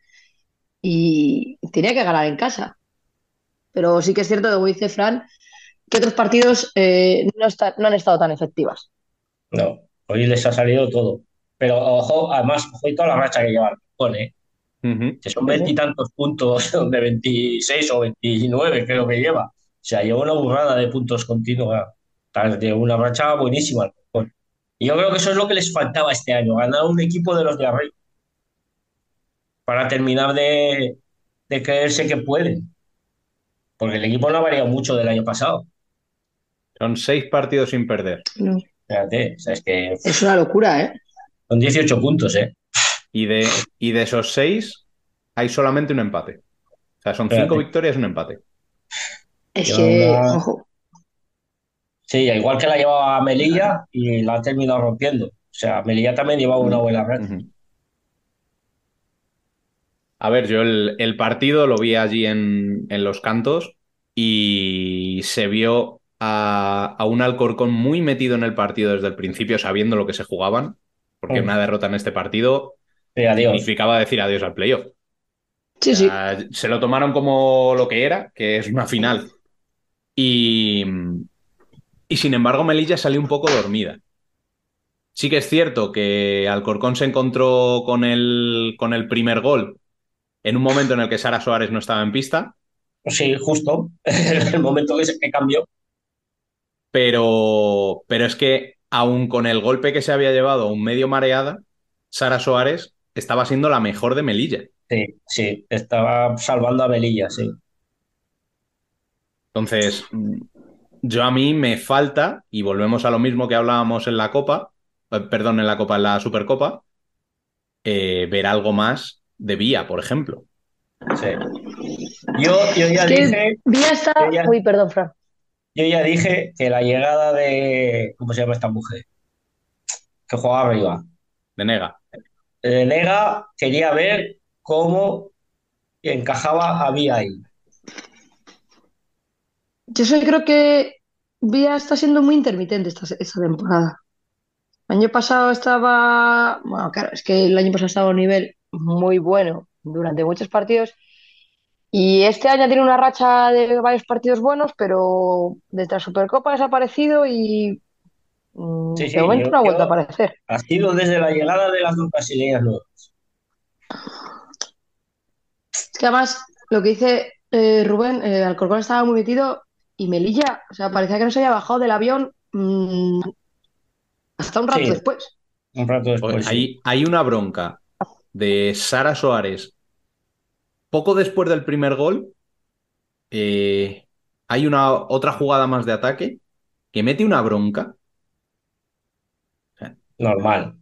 Y tenía que ganar en casa. Pero sí que es cierto, como dice Fran, que otros partidos eh, no, está- no han estado tan efectivas. No, hoy les ha salido todo. Pero ojo, además, ojo y toda la racha que lleva el Alcorcón, ¿eh? Ujú. Que son veintitantos puntos de 26 o 29, creo que lleva. O sea, lleva una burrada de puntos continua. De una racha buenísima. Y yo creo que eso es lo que les faltaba este año, ganar un equipo de los de arriba. Para terminar de, de creerse que pueden. Porque el equipo no ha variado mucho del año pasado. Son seis partidos sin perder. No, Fíjate, o sea, es que es una locura, ¿eh? son 18 puntos, ¿eh? Y de, y de esos seis, hay solamente un empate. O sea, son Espérate. cinco victorias y un empate. Es que, ojo, Sí, igual que la llevaba Melilla y la ha terminado rompiendo. O sea, Melilla también llevaba una buena. Ujú. A ver, yo el, el partido lo vi allí en, en Los Cantos y se vio a, a un Alcorcón muy metido en el partido desde el principio, sabiendo lo que se jugaban, porque Mm. una derrota en este partido Sí, adiós. significaba decir adiós al playoff. sí, O sea, se lo tomaron como lo que era, que es una final. Y, y sin embargo, Melilla salió un poco dormida. Sí que es cierto que Alcorcón se encontró con el, con el primer gol en un momento en el que Sara Suárez no estaba en pista, Sí, justo. el momento que, que cambió. pero, pero es que aun con el golpe que se había llevado un medio mareada, Sara Suárez estaba siendo la mejor de Melilla. Sí, sí, estaba salvando a Melilla, sí. Entonces, yo a mí me falta, y volvemos a lo mismo que hablábamos en la Copa, eh, perdón, en la Copa, en la Supercopa, eh, ver algo más de Vía, por ejemplo. sí. Yo, yo ya dije, Vía está. ya- Uy, perdón, Fran. yo ya dije que la llegada de, ¿cómo se llama esta mujer? Que jugaba arriba. De Nega. De Nega quería ver cómo encajaba a Vía ahí. Yo sí creo que Vía está siendo muy intermitente esta, esta temporada. El año pasado estaba, bueno, claro, es que el año pasado estaba a un nivel muy bueno durante muchos partidos y este año tiene una racha de varios partidos buenos, pero desde la Supercopa ha desaparecido y mm, Sí, sí, de momento no ha vuelto a aparecer. Ha sido desde la llegada de las dos brasileñas nuevas. Es que además, lo que dice eh, Rubén, eh, Alcorcón estaba muy metido y Melilla, o sea, parecía que no se había bajado del avión mm, hasta un rato Sí. después. Un rato después. Pues sí. hay, hay una bronca de Sara Suárez. Poco después del primer gol, eh, hay una otra jugada más de ataque que mete una bronca. Normal.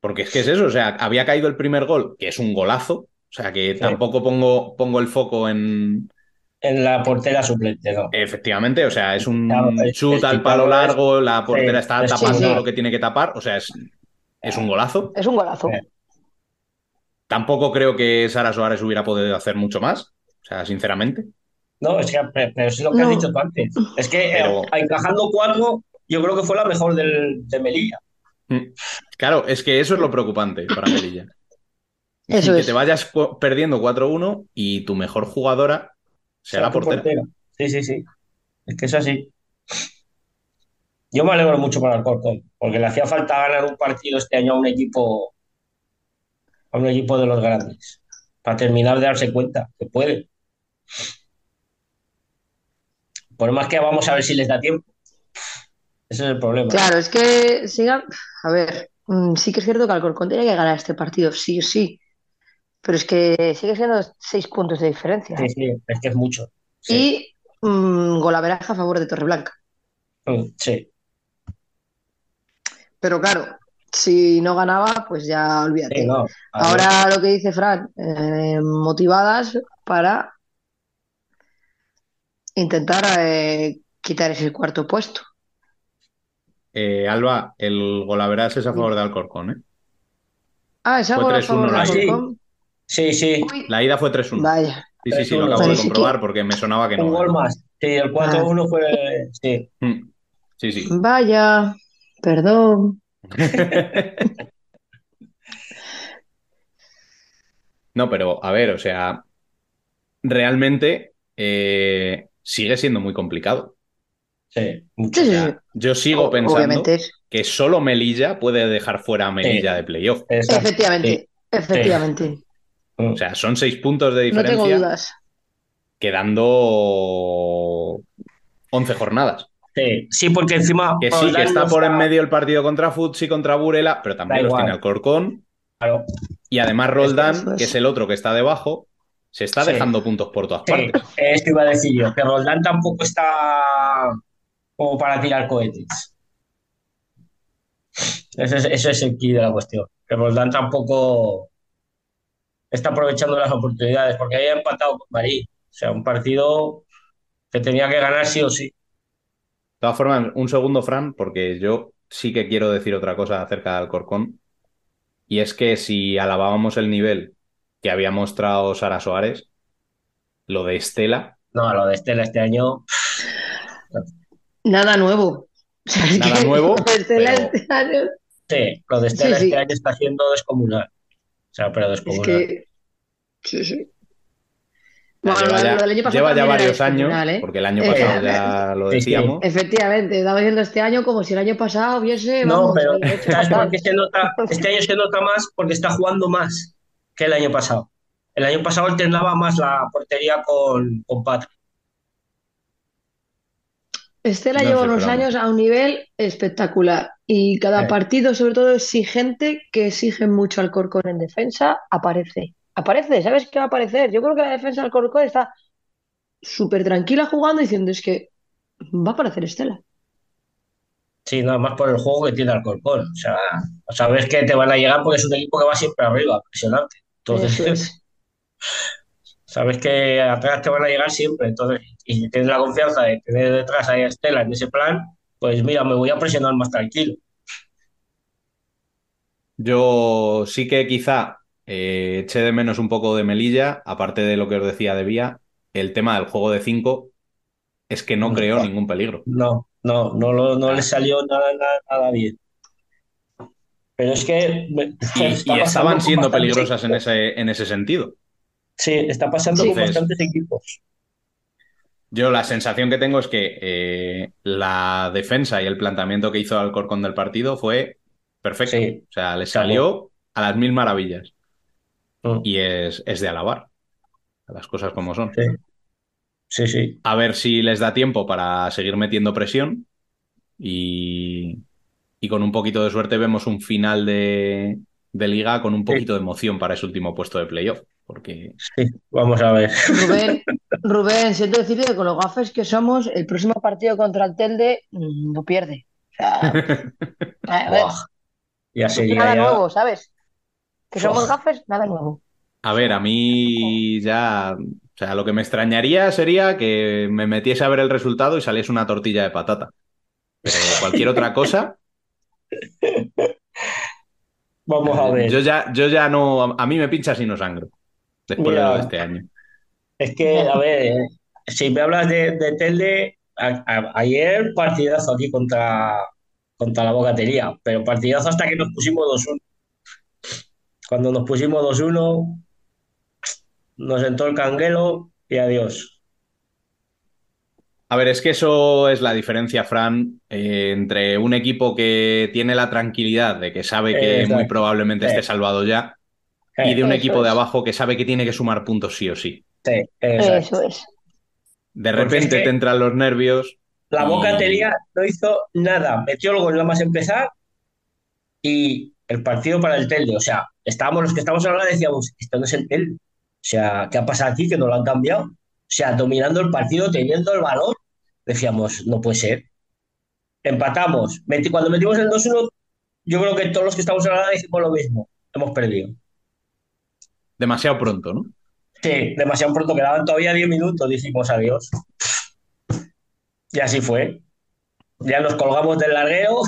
Porque es que es eso, o sea, había caído el primer gol, que es un golazo. O sea, que tampoco pongo, pongo el foco en. En la portera suplente, no. Efectivamente, o sea, es un Claro, al palo es- largo, la portera sí, está es tapando lo que tiene que tapar. O sea, es, es un golazo. Es un golazo. Tampoco creo que Sara Suárez hubiera podido hacer mucho más. O sea, sinceramente. No, es que, pero, pero es lo que has dicho tú antes. Es que eh, Pero- encajando cuatro, yo creo que fue la mejor del, de Melilla. Mm. Claro, es que eso es lo preocupante para Melilla. Eso que es. te vayas perdiendo 4-1 y tu mejor jugadora sea la tu portera. Sí, sí, sí. Es que es así. Yo me alegro mucho para el Alcorcón, porque le hacía falta ganar un partido este año a un equipo, a un equipo de los grandes, para terminar de darse cuenta que puede. Por más que vamos a ver si les da tiempo. Ese es el problema. Claro, es que sigan. A ver, mm, sí que es cierto que Alcorcón tiene que ganar este partido, sí o sí. Pero es que sigue siendo seis puntos de diferencia. Sí, sí, es que es mucho. Sí, Y mm, golaveraje a favor de Torreblanca. Mm, sí. Pero claro, si no ganaba, pues ya olvídate. Sí, no. Ahora lo que dice Fran, eh, motivadas para intentar eh, quitar ese cuarto puesto. Eh, Alba, el golaveras es a favor de Alcorcón, ¿eh? Ah, ¿es algo a favor 3-1 de ida. Alcorcón? Sí, sí. La ida fue 3-1. vaya. Sí, sí, sí, lo 3-1. acabo de comprobar porque me sonaba que Un no. gol más. Sí, el 4-1 fue. Sí. Mm, Sí, sí. Vaya, perdón. No, pero a ver, o sea, realmente eh, sigue siendo muy complicado. Sí, mucho. Sí, yo sigo O- pensando Obviamente que solo Melilla puede dejar fuera a Melilla de playoff. Efectivamente, efectivamente. O sea, son seis puntos de No tengo diferencia dudas. quedando 11 jornadas. Sí, sí, porque encima. Que sí, que está por en medio el partido contra Futsi, contra Burela, pero también Da los igual. tiene Alcorcón. Claro. Y además Eso Roldán, es. que es el otro que está debajo, se está Sí. dejando puntos por todas Sí, partes. esto iba a decir yo, que Roldán tampoco está como para tirar cohetes. Ese es, ese es el key de la cuestión. Que Roldán tampoco está aprovechando las oportunidades, porque había empatado con Marí. O sea, un partido que tenía que ganar sí o sí. De todas formas, un segundo, Fran, porque yo sí que quiero decir otra cosa acerca de Alcorcón. Y es que si alabábamos el nivel que había mostrado Sara Soares, lo de Estela, No, lo de Estela este año. Nada nuevo. O sea, es Nada nuevo, Estela pero- este año Sí, lo de Estela Sí, sí. este año está siendo descomunal. Sea, pero es descomunal. que. Sí, sí. Bueno, lleva lo- ya, lo del año pasado lleva ya también era varios años, ¿eh? porque el año Eh, pasado ya lo sí, sí. decíamos. Efectivamente, estaba viendo este año como si el año pasado hubiese. No, vamos, pero hubiese hecho ¿sabes fatal. por qué se nota? Este año se nota más porque está jugando más que el año pasado. El año pasado alternaba más la portería con, con Patrick. Estela No lleva unos años a un nivel espectacular y cada Eh. partido, sobre todo exigente, que exige mucho al Corcón en defensa, aparece. Aparece, ¿sabes qué va a aparecer? Yo creo que la defensa del Corcón está súper tranquila jugando diciendo es que va a aparecer Estela. Sí, nada más por el juego que tiene Alcorcón. O sea, sabes que te van a llegar porque es un equipo que va siempre arriba, impresionante. Entonces, sabes que atrás te van a llegar siempre. Entonces, y si tienes la confianza de tener detrás a Estela en ese plan, pues mira, me voy a presionar más tranquilo. Yo sí que quizá eh, eché de menos un poco de Melilla, aparte de lo que os decía de Vía, el tema del juego de 5 es que no creó ningún peligro. No, no, no, lo- no le salió nada, nada, nada bien. Pero es que Y, estaban siendo peligrosas en ese, en ese sentido. Sí, está pasando Sí. con bastantes equipos. Yo la sensación que tengo es que eh, la defensa y el planteamiento que hizo Alcorcón del partido fue perfecto. Sí. O sea, le salió a las mil maravillas. Mm. Y es, es de alabar. Las cosas como son. Sí. Sí, sí. A ver si les da tiempo para seguir metiendo presión. Y, y con un poquito de suerte vemos un final de, de liga con un poquito de emoción para ese último puesto de playoff. Porque Sí, vamos a ver. Rubén, Rubén, siento decirte que con los gafes que somos, el próximo partido contra el Telde mm, no pierde. O sea, a ver, ya sería nada ya- nuevo, ¿sabes? Que somos Buah. gafes, nada nuevo. A ver, a mí ya. O sea, lo que me extrañaría sería que me metiese a ver el resultado y saliese una tortilla de patata. Pero cualquier otra cosa, Vamos a ver. yo ya, yo ya no. A mí me pincha si no sangro. Después Mira. de lo de este año. Es que, a ver, eh, si me hablas de, de Telde, a- a- ayer partidazo aquí contra, contra la bocatería, pero partidazo hasta que nos pusimos 2-1. Cuando nos pusimos 2-1, nos entró el canguelo y adiós. A ver, es que eso es la diferencia, Fran, eh, entre un equipo que tiene la tranquilidad de que sabe que Exacto. muy probablemente Sí. esté salvado ya, y de un Eso equipo de abajo que sabe que tiene que sumar puntos sí o sí. Sí, exacto. Eso es. De Porque repente es que- te entran los nervios. La y- bocatería no hizo nada, metió el gol nada más empezar y el partido para el Telde. O sea, estábamos los que estábamos hablando decíamos, esto no es el Telde. O sea, ¿qué ha pasado aquí que no lo han cambiado? O sea, dominando el partido, teniendo el balón, decíamos, no puede ser. Empatamos. Cuando metimos el 2-1, yo creo que todos los que estamos hablando decimos lo mismo. Hemos perdido. Demasiado pronto, ¿no? Sí, demasiado pronto, quedaban todavía 10 minutos, dijimos adiós. Y así fue. Ya nos colgamos del largueo.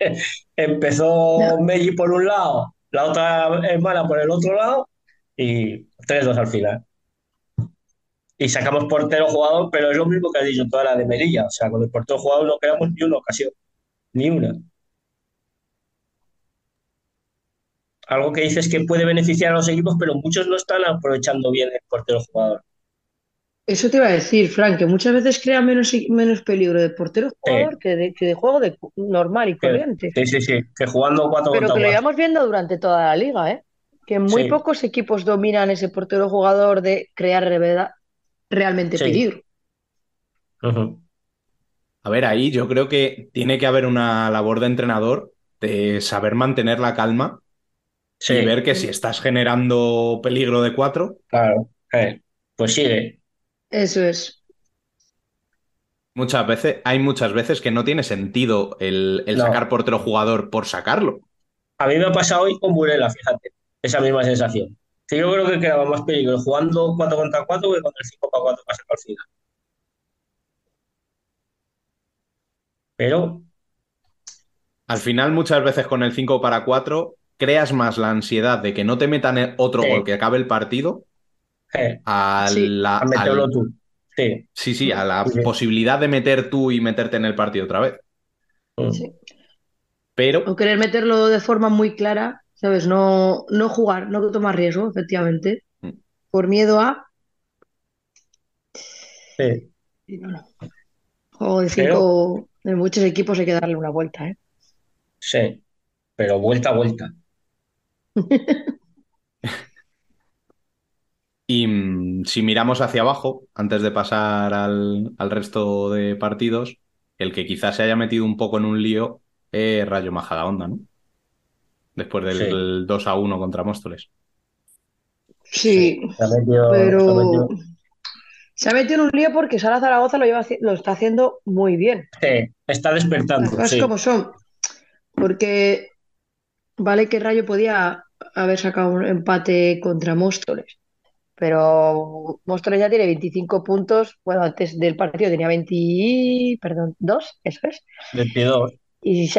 Empezó No. Por un lado, la otra hermana por el otro lado y 3-2 al final. y sacamos portero jugador, pero es lo mismo que has dicho toda la de Merilla. O sea, con el portero jugador no creamos ni una ocasión, ni una. Algo que dices que puede beneficiar a los equipos, pero muchos no están aprovechando bien el portero jugador. Eso te iba a decir, Frank, que muchas veces crea menos, menos peligro de portero jugador que, de, que de juego de, normal y corriente. Sí, sí, sí, que jugando cuatro Pero que lo llevamos viendo durante toda la liga, ¿eh? Que muy Sí. pocos equipos dominan ese portero jugador de crear reveda- realmente Sí. peligro. A ver, ahí yo creo que tiene que haber una labor de entrenador de saber mantener la calma Sí, y ver que si estás generando peligro de cuatro, claro. Eh, Pues sigue. Eso es. muchas veces, hay muchas veces que no tiene sentido el, el No. sacar portero jugador por sacarlo. A mí me ha pasado hoy con Burela, fíjate, esa misma sensación. Que yo creo que quedaba más peligro jugando 4 contra 4 que con el 5 para 4 que ha sacado al final. Pero, Al final, muchas veces con el 5 para 4, creas más la ansiedad de que no te metan el otro Sí. gol que acabe el partido eh, a Sí. la, a meterlo al- tú. Sí. sí, sí, a la posibilidad de meter tú y meterte en el partido otra vez. Mm. Sí. Pero O querer meterlo de forma muy clara, ¿sabes? No, no jugar, no tomar riesgo, efectivamente. Mm. Por miedo a. Sí. y no, no. Juego de cinco, en muchos equipos hay que darle una vuelta, ¿eh? Sí. Pero vuelta a vuelta. Y mm, si miramos hacia abajo, antes de pasar al, al resto de partidos, el que quizás se haya metido un poco en un lío es Rayo Majadahonda, ¿no? Después del 2 a 1 contra Móstoles. Sí, Se ha metido- se ha pero metido- se ha metido en un lío porque Sara Zaragoza lo, lleva, lo está haciendo muy bien. Sí, está despertando. Las cosas sí. como son. Porque vale que Rayo podía haber sacado un empate contra Móstoles, pero Móstoles ya tiene 25 puntos. Bueno, antes del partido tenía 20, perdón, 2, eso es. 22. Y,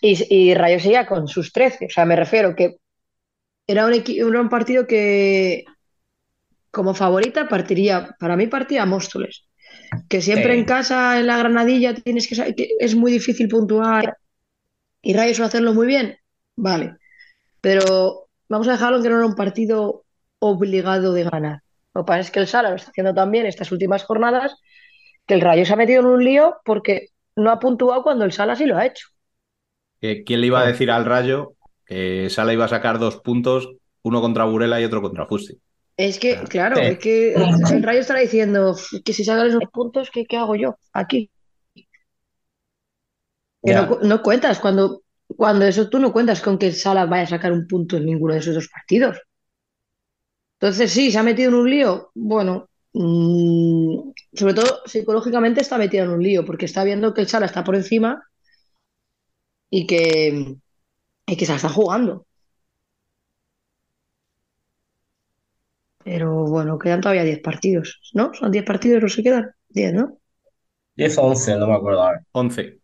y, y Rayo seguía con sus 13. O sea, me refiero que era un, era un partido que como favorita partiría, para mí partía Móstoles. Que siempre Sí. en casa, en la Granadilla, tienes que que es muy difícil puntuar y Rayo suele hacerlo muy bien. Vale. Pero vamos a dejarlo en que no era un partido obligado de ganar. Lo que pasa es que el Sala lo está haciendo también estas últimas jornadas, que el Rayo se ha metido en un lío porque no ha puntuado cuando el Sala sí lo ha hecho. Eh, ¿Quién le iba a decir al Rayo que Sala iba a sacar dos puntos, uno contra Burela y otro contra Justi? Es que, Claro. es que el Rayo estará diciendo que si sacan esos puntos, ¿qué, qué hago yo aquí? Que no cuentas cuando, cuando eso tú no cuentas con que el Sala vaya a sacar un punto en ninguno de esos dos partidos. Entonces, sí, se ha metido en un lío. Bueno, mm, sobre todo psicológicamente está metido en un lío porque está viendo que el Sala está por encima y que, y que se la está jugando. Pero bueno, quedan todavía 10 partidos, ¿no? Son 10 partidos los que quedan. 10, ¿no? 10 o 11, no me acuerdo ahora. 11.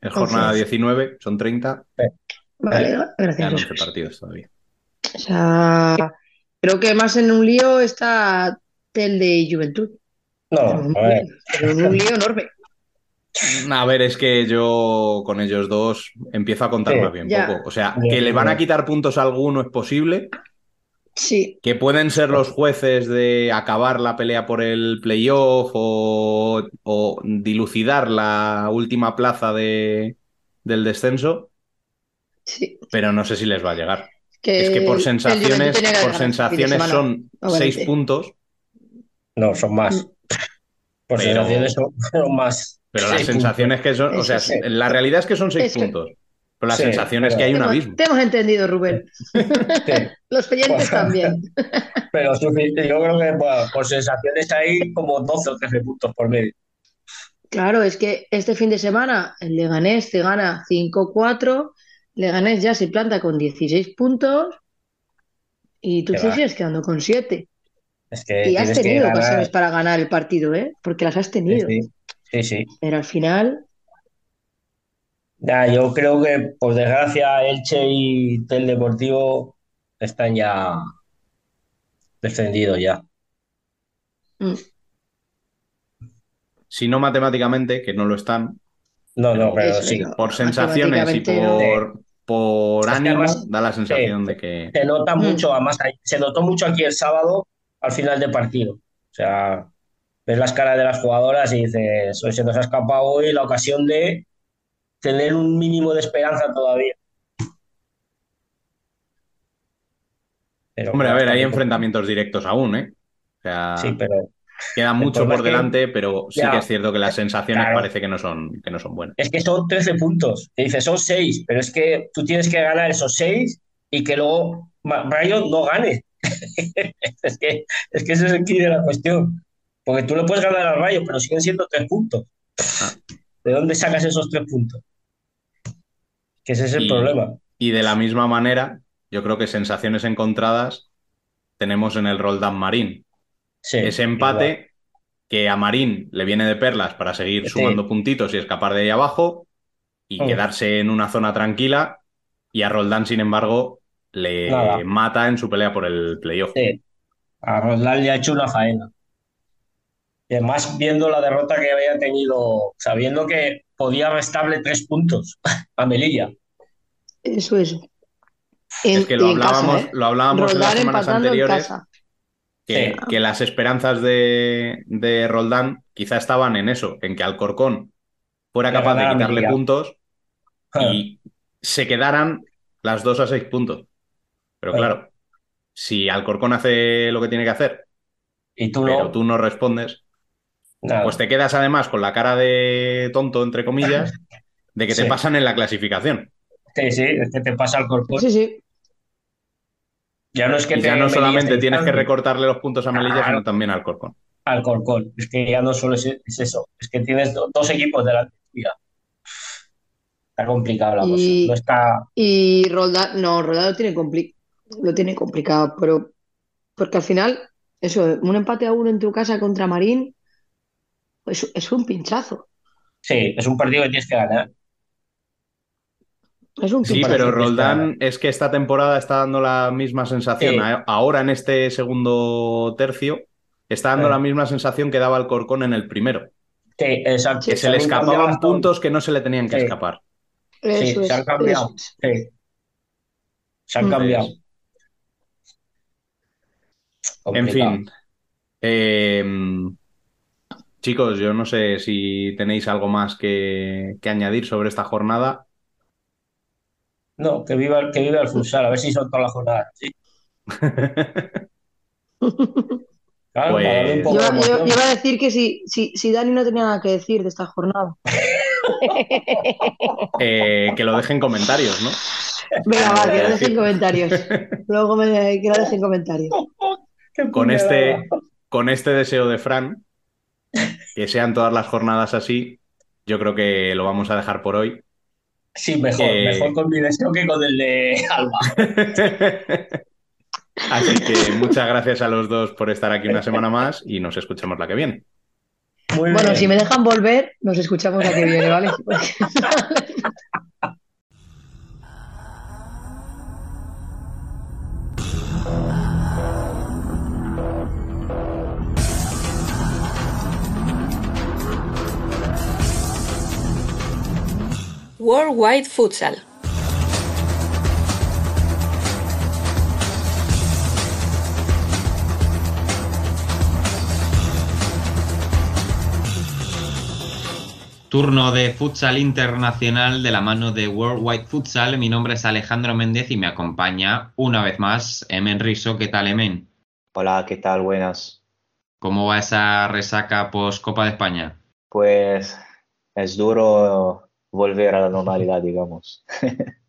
Es jornada Once. 19, son 30, Vale, quedan gracias. 11 Jesús. partidos todavía. O sea, creo que más en un lío está el de Juventud. No, a ver. Pero en un lío enorme. A ver, es que yo con ellos dos empiezo a contar Sí, más bien ya. poco. O sea, Bien, que le van a quitar puntos a alguno es posible, Sí, que pueden ser los jueces de acabar la pelea por el playoff o, o dilucidar la última plaza de, del descenso, sí. pero no sé si les va a llegar. Que Es que por sensaciones, que por sensaciones son obviamente. seis puntos, No, son más. Por Pero- sensaciones son, son más. pero las sensaciones que son, o sea, la realidad es que son seis Es que- puntos, pero la Sí, sensación es pero- que hay Te un hemos, abismo. te hemos entendido, Rubén. Sí, Los oyentes Pues- también. pero yo creo que bueno, por sensaciones hay como 12 o 13 puntos por medio. Claro, es que este fin de semana el Leganés te gana 5-4, Leganés ya se planta con 16 puntos y tú Que te va. sigues quedando con 7. Es que Y has tenido ganar. ocasiones para ganar el partido, ¿eh? Porque las has Sí, tenido. sí, sí, sí. Pero al final, Ya, yo creo que por desgracia Elche y Tel Deportivo están ya descendidos ya. Mm. Si no matemáticamente, que no lo están, No, no, pero sí. no. por sensaciones y Matemáticamente no. por, por ánimo, además- da la sensación sí. de que... Se nota Mm. mucho, además, se notó mucho aquí el sábado al final del partido. O sea, ves las caras de las jugadoras y dices, "Hoy se nos ha escapado hoy la ocasión de tener un mínimo de esperanza todavía. Pero Hombre, a ver, hay enfrentamientos directos aún, ¿eh? O sea, Sí, pero queda mucho por que- delante, pero sí Ya. que es cierto que las sensaciones Claro. parece que no son, que no son buenas. es que son 13 puntos. Te dices, son 6, pero es que tú tienes que ganar esos 6 y que luego Rayo no gane. es que, es que ese es el key de la cuestión. Porque tú le puedes ganar al Rayo, pero siguen siendo 3 puntos. ¿De dónde sacas esos 3 puntos? Que ese es el Y- problema. Y de la misma manera, yo creo que sensaciones encontradas tenemos en el Roldán Marín. Sí, Ese empate que a Marín le viene de perlas para seguir Sí. sumando puntitos y escapar de ahí abajo y Mm. quedarse en una zona tranquila. Y a Roldán, sin embargo, le Nada. mata en su pelea por el playoff. Sí. A Roldán le ha hecho una faena. Y además, viendo la derrota que había tenido, sabiendo que podía restarle 3 puntos a Melilla. Eso es. Es que lo casa, hablábamos, ¿eh? lo hablábamos en las Roldán semanas anteriores. que, Sí. que las esperanzas de, de Roldán quizá estaban en eso, en que Alcorcón fuera capaz de quitarle Melilla. puntos y se quedaran las dos a seis puntos. Pero claro, si Alcorcón hace lo que tiene que hacer, Y tú pero no. tú no respondes, Nada. pues te quedas además con la cara de tonto, entre comillas, de que te pasan en la clasificación. Sí, sí, es que te pasa al cuerpo. Sí, sí. Ya no es que Y te ya no solamente tienes que recortarle los puntos a Melilla, Claro. sino también a Alcorcón. al Corcón. Es que ya no solo es, es eso, es que tienes do- dos equipos delante tuya. Está complicado la cosa. Y- No está. Y Roldán, no, Roldán lo tiene, compli- lo tiene complicado, pero porque al final, eso, un empate a uno en tu casa contra Marín, pues es un pinchazo. Sí, es un partido que tienes que ganar. Es un Sí, pero está- Roldán es que esta temporada está dando la misma sensación. Sí. Ahora en este segundo tercio está dando Sí. la misma sensación que daba el Corcón en el primero. Sí, exacto. Que se le escapaban puntos que no se le tenían que Sí. escapar. Eso Sí, es, se han cambiado. es. Sí. Se han Mm. cambiado. En fin. Eh, chicos, yo no sé si tenéis algo más que, que añadir sobre esta jornada. No, que viva, el- que viva el futsal, a ver si son todas las jornadas. Sí. Claro, Pues- Yo, iba a decir que si, si, si Dani no tenía nada que decir de esta jornada. Eh, que lo dejen en comentarios, ¿no? Venga, va, que lo dejen comentarios. Luego me, que lo dejen comentarios. Qué Con este, con este deseo de Fran, que sean todas las jornadas así, yo creo que lo vamos a dejar por hoy. Sí, mejor, mejor con mi deseo que con el de Alba. Así que muchas gracias a los dos por estar aquí una semana más y nos escuchamos la que viene. Muy Bueno, bien. si me dejan volver, nos escuchamos la que viene, ¿vale? Worldwide Futsal. Turno de futsal internacional de la mano de Worldwide Futsal. Mi nombre es Alejandro Méndez y me acompaña una vez más Emen Riso. ¿Qué tal, Emen? Hola, ¿qué tal? Buenas. ¿Cómo va esa resaca post Copa de España? Pues es duro volver a la normalidad, digamos.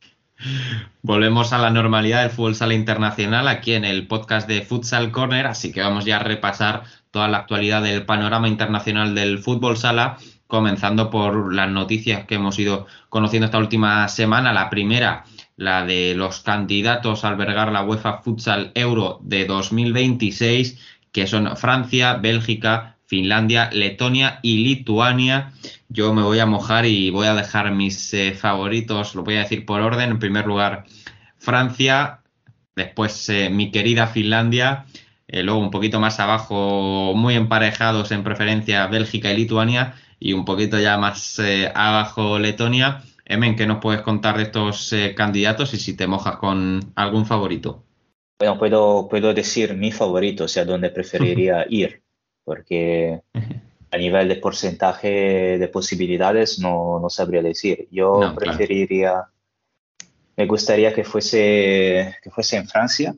Volvemos a la normalidad del fútbol sala internacional aquí en el podcast de Futsal Corner, así que vamos ya a repasar toda la actualidad del panorama internacional del fútbol sala, comenzando por las noticias que hemos ido conociendo esta última semana. La primera, la de los candidatos a albergar la UEFA Futsal Euro de 2026, que son Francia, Bélgica, Finlandia, Letonia y Lituania. Yo me voy a mojar y voy a dejar mis eh, favoritos, lo voy a decir por orden. En primer lugar, Francia, después eh, mi querida Finlandia, Eh, luego un poquito más abajo, muy emparejados en preferencia Bélgica y Lituania. Y un poquito ya más eh, abajo Letonia. Emen, ¿qué nos puedes contar de estos eh, candidatos y si te mojas con algún favorito? Bueno, puedo, puedo decir mi favorito, o sea, donde preferiría ir, porque a nivel de porcentaje de posibilidades no, no sabría decir. Yo No, claro. preferiría, me gustaría que fuese, que fuese en Francia,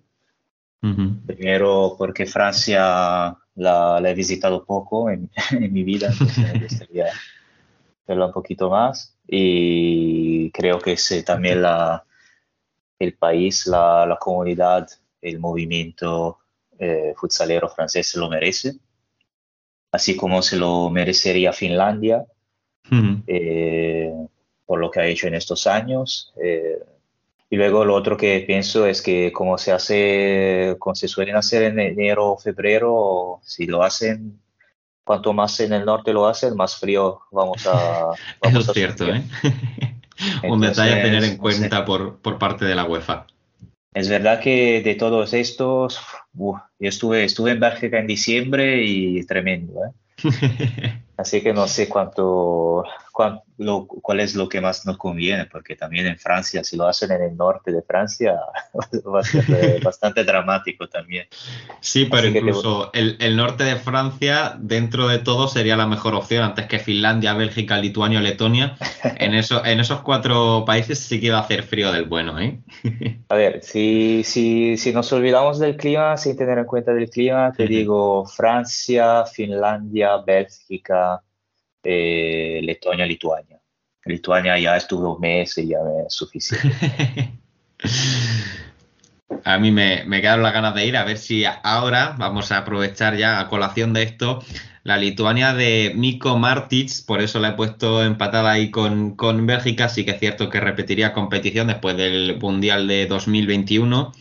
primero porque Francia la, la he visitado poco en, en mi vida, entonces me gustaría verla un poquito más. Y creo que es también la, el país, la, la comunidad, el movimiento eh, futsalero francés lo merece, así como se lo merecería Finlandia eh, por lo que ha hecho en estos años. eh, y luego lo otro que pienso es que como se hace, como se suelen hacer en enero o febrero, si lo hacen, cuanto más en el norte lo hacen, más frío vamos a... Eso vamos es a cierto. ¿eh? Un detalle a tener en Entonces, no sé. cuenta por, por parte de la UEFA. Es verdad que de todos estos, uf, yo estuve, estuve en Bélgica en diciembre y tremendo, ¿eh? Así que no sé cuánto, cuán- lo- cuál es lo que más nos conviene, porque también en Francia, si lo hacen en el norte de Francia, va a ser bastante dramático también. Sí, pero Así que te- incluso el, el norte de Francia, dentro de todo, sería la mejor opción antes que Finlandia, Bélgica, Lituania o Letonia. En, eso, en esos cuatro países sí que va a hacer frío del bueno, ¿eh? A ver, si, si, si nos olvidamos del clima, sin tener en cuenta del clima, te digo Francia, Finlandia, Bélgica, eh, Letonia, Lituania. Lituania ya estuve un mes y ya es suficiente. A mí me, me quedaron las ganas de ir, a ver si ahora vamos a aprovechar ya a colación de esto la Lituania de Miko Martic, por eso la he puesto empatada ahí con, con Bélgica, sí que es cierto que repetiría competición después del Mundial de 2021.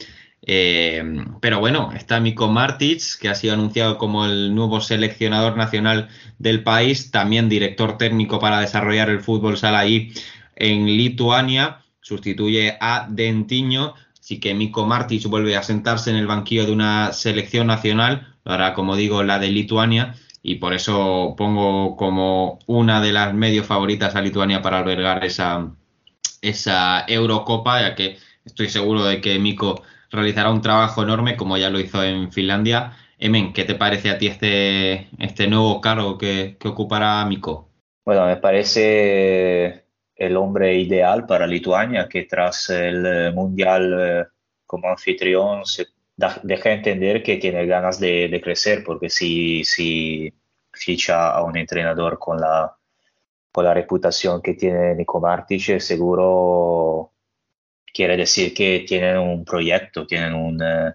Eh, pero bueno, está Miko Martic, que ha sido anunciado como el nuevo seleccionador nacional del país, también director técnico para desarrollar el fútbol sala ahí en Lituania, sustituye a Dentiño, así que Miko Martic vuelve a sentarse en el banquillo de una selección nacional, ahora como digo la de Lituania, y por eso pongo como una de las medio favoritas a Lituania para albergar esa, esa Eurocopa, ya que estoy seguro de que Miko realizará un trabajo enorme como ya lo hizo en Finlandia. Emen, ¿qué te parece a ti este, este nuevo cargo que, que ocupará Miko? Bueno, me parece el hombre ideal para Lituania, que tras el eh, Mundial eh, como anfitrión se deja entender que tiene ganas de, de crecer, porque si, si ficha a un entrenador con la, con la reputación que tiene Nico Martic, seguro quiere decir que tienen un proyecto, tienen, un, eh,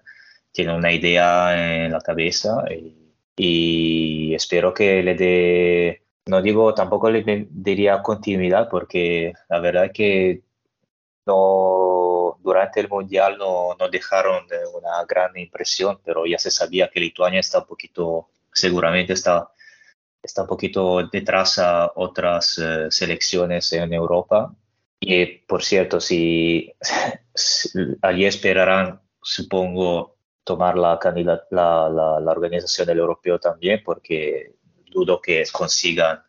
tienen una idea en la cabeza y, y espero que le dé, no digo, tampoco le diría continuidad porque la verdad es que no, durante el Mundial no, no dejaron eh, una gran impresión, pero ya se sabía que Lituania está un poquito, seguramente está, está un poquito detrás a otras eh, selecciones en Europa. Y por cierto, si, allí esperarán, supongo, tomar la, la, la, la organización del europeo también, porque dudo que consigan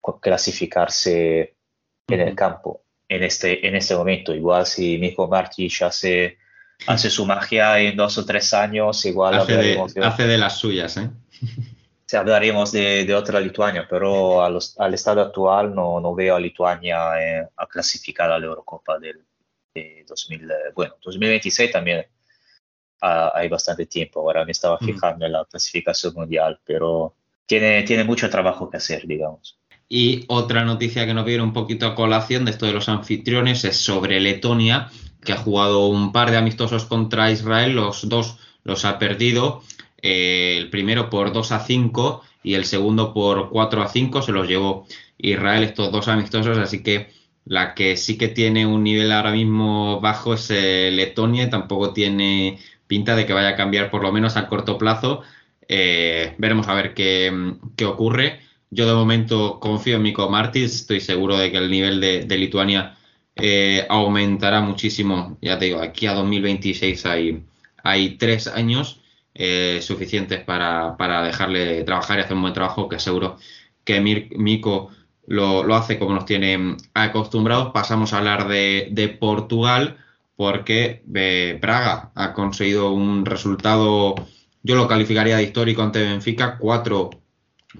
co- clasificarse en el campo en este, en este momento. Igual si Mijo Martic hace, hace su magia en dos o tres años, igual Hace de, hace de las suyas, ¿eh? Sí, hablaremos de, de otra Lituania, pero a los- al estado actual no, no veo a Lituania eh, a clasificar a la Eurocopa del de 2000, eh, bueno, 2026 también ah, hay bastante tiempo. Ahora me estaba Ujú. fijando en la clasificación mundial, pero tiene, tiene mucho trabajo que hacer, digamos. Y otra noticia que nos viene un poquito a colación de esto de los anfitriones es sobre Letonia, que ha jugado un par de amistosos contra Israel, los dos los ha perdido, eh, el primero por 2 a 5 y el segundo por 4 a 5, se los llevó Israel estos dos amistosos, así que la que sí que tiene un nivel ahora mismo bajo es eh, Letonia y tampoco tiene pinta de que vaya a cambiar por lo menos a corto plazo. Eh, veremos a ver qué, qué ocurre. Yo de momento confío en Miko Martis, estoy seguro de que el nivel de, de Lituania eh, aumentará muchísimo. Ya te digo, aquí a 2026 hay, hay tres años. Eh, suficientes para, para, dejarle trabajar y hacer un buen trabajo, que seguro que Mico lo, lo, hace como nos tiene acostumbrados. Pasamos a hablar de, de Portugal, porque eh, Praga ha conseguido un resultado, yo lo calificaría de histórico ante Benfica, 4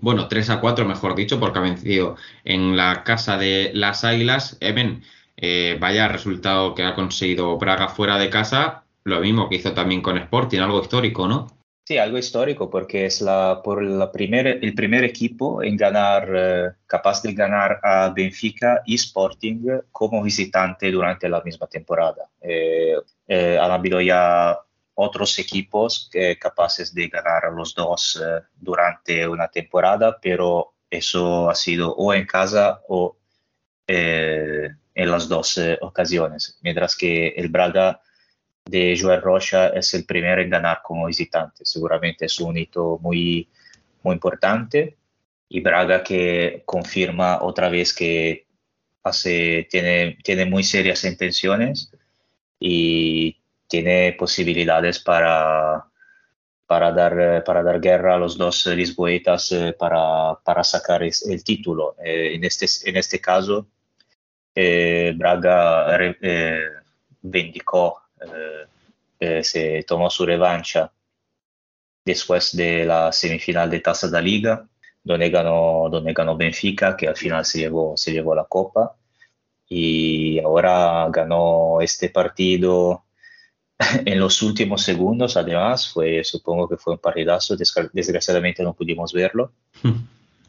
bueno, 3 a 4, mejor dicho, porque ha vencido en la casa de las Águilas. Eben, eh, vaya resultado que ha conseguido Praga fuera de casa, lo mismo que hizo también con Sporting, algo histórico, ¿no? Sí, algo histórico, porque es la, por la primer, el primer equipo en ganar, eh, capaz de ganar a Benfica y Sporting como visitante durante la misma temporada. Eh, eh, han habido ya otros equipos capaces de ganar a los dos durante una temporada, pero eso ha sido o en casa o en las dos ocasiones, mientras que el Braga de Joel Rocha es el primero en ganar como visitante. Seguramente es un hito muy, muy importante y Braga que confirma otra vez que hace, tiene, tiene muy serias intenciones y tiene posibilidades para, para, dar, para dar guerra a los dos lisboetas eh, para, para sacar el título. Eh, en, este, en este caso, eh, Braga eh, se tomó su revancha después de la semifinal de Taza de Liga, donde ganó, donde ganó Benfica, que al final se llevó, se llevó la copa. Y ahora ganó este partido en los últimos segundos, además, fue, supongo que fue un partidazo, desgraciadamente no pudimos verlo.